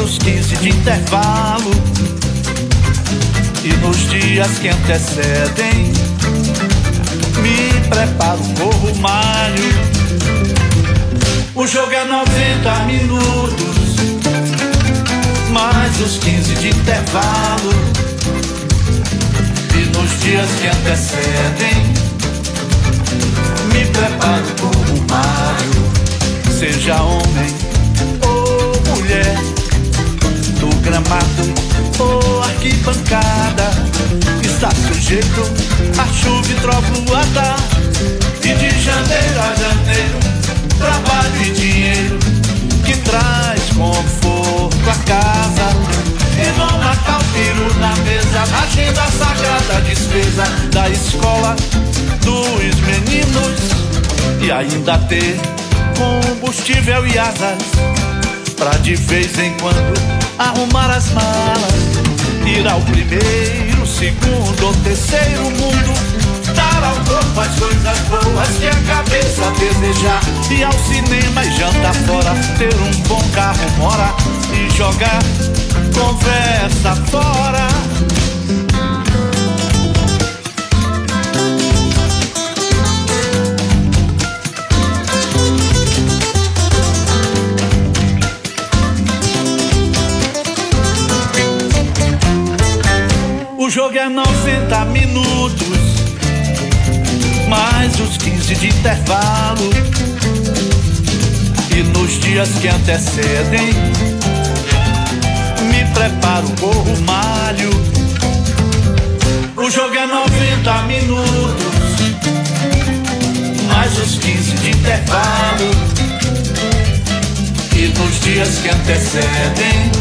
D: Os 15 de intervalo. E nos dias que antecedem, me preparo, corro, malho. O jogo é 90 minutos, mais os 15 de intervalo. E nos dias que antecedem, me preparo como Mário. Seja homem gramado ou arquibancada, está sujeito a chuva e trovoada. E de janeiro a janeiro, trabalho e dinheiro que traz conforto a casa. E não matar o peru na mesa, na agenda sagrada, despesa da escola dos meninos e ainda ter combustível e asas pra de vez em quando arrumar as malas, ir ao primeiro, segundo ou terceiro mundo, dar ao corpo as coisas boas que a cabeça desejar, ir ao cinema e jantar fora, ter um bom carro, mora e jogar conversa fora. 90 minutos, mais os 15 de intervalo. E nos dias que antecedem, me preparo, corro, malho. O jogo é 90 minutos, mais os 15 de intervalo. E nos dias que antecedem,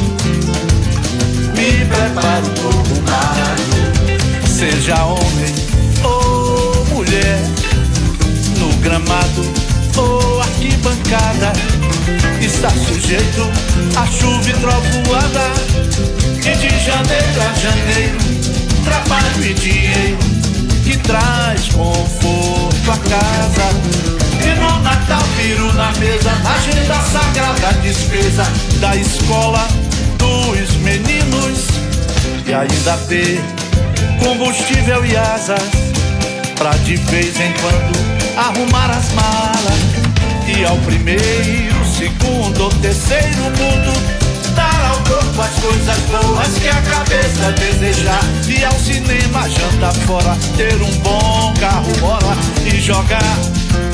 D: me preparo, corro, malho. Seja homem ou mulher, no gramado ou arquibancada, está sujeito a chuva e trovoada. E de janeiro a janeiro, trabalho e dinheiro que traz conforto a casa. E no Natal viro na mesa, agenda sagrada, despesa da escola dos meninos. E ainda ter combustível e asas, pra de vez em quando arrumar as malas. E ao primeiro, segundo ou terceiro mundo dar ao corpo as coisas boas que a cabeça desejar. E ao cinema, janta fora, ter um bom carro, bola e jogar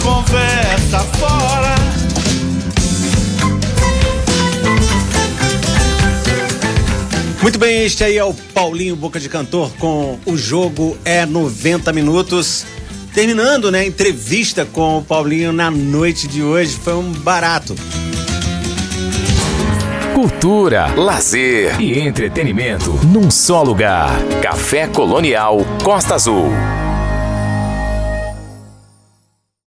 D: conversa fora.
B: Muito bem, este aí é o Paulinho Boca de Cantor com o jogo é 90 minutos. Terminando, né, a entrevista com o Paulinho na noite de hoje, foi um barato.
K: Cultura, lazer e entretenimento num só lugar. Café Colonial Costa Azul.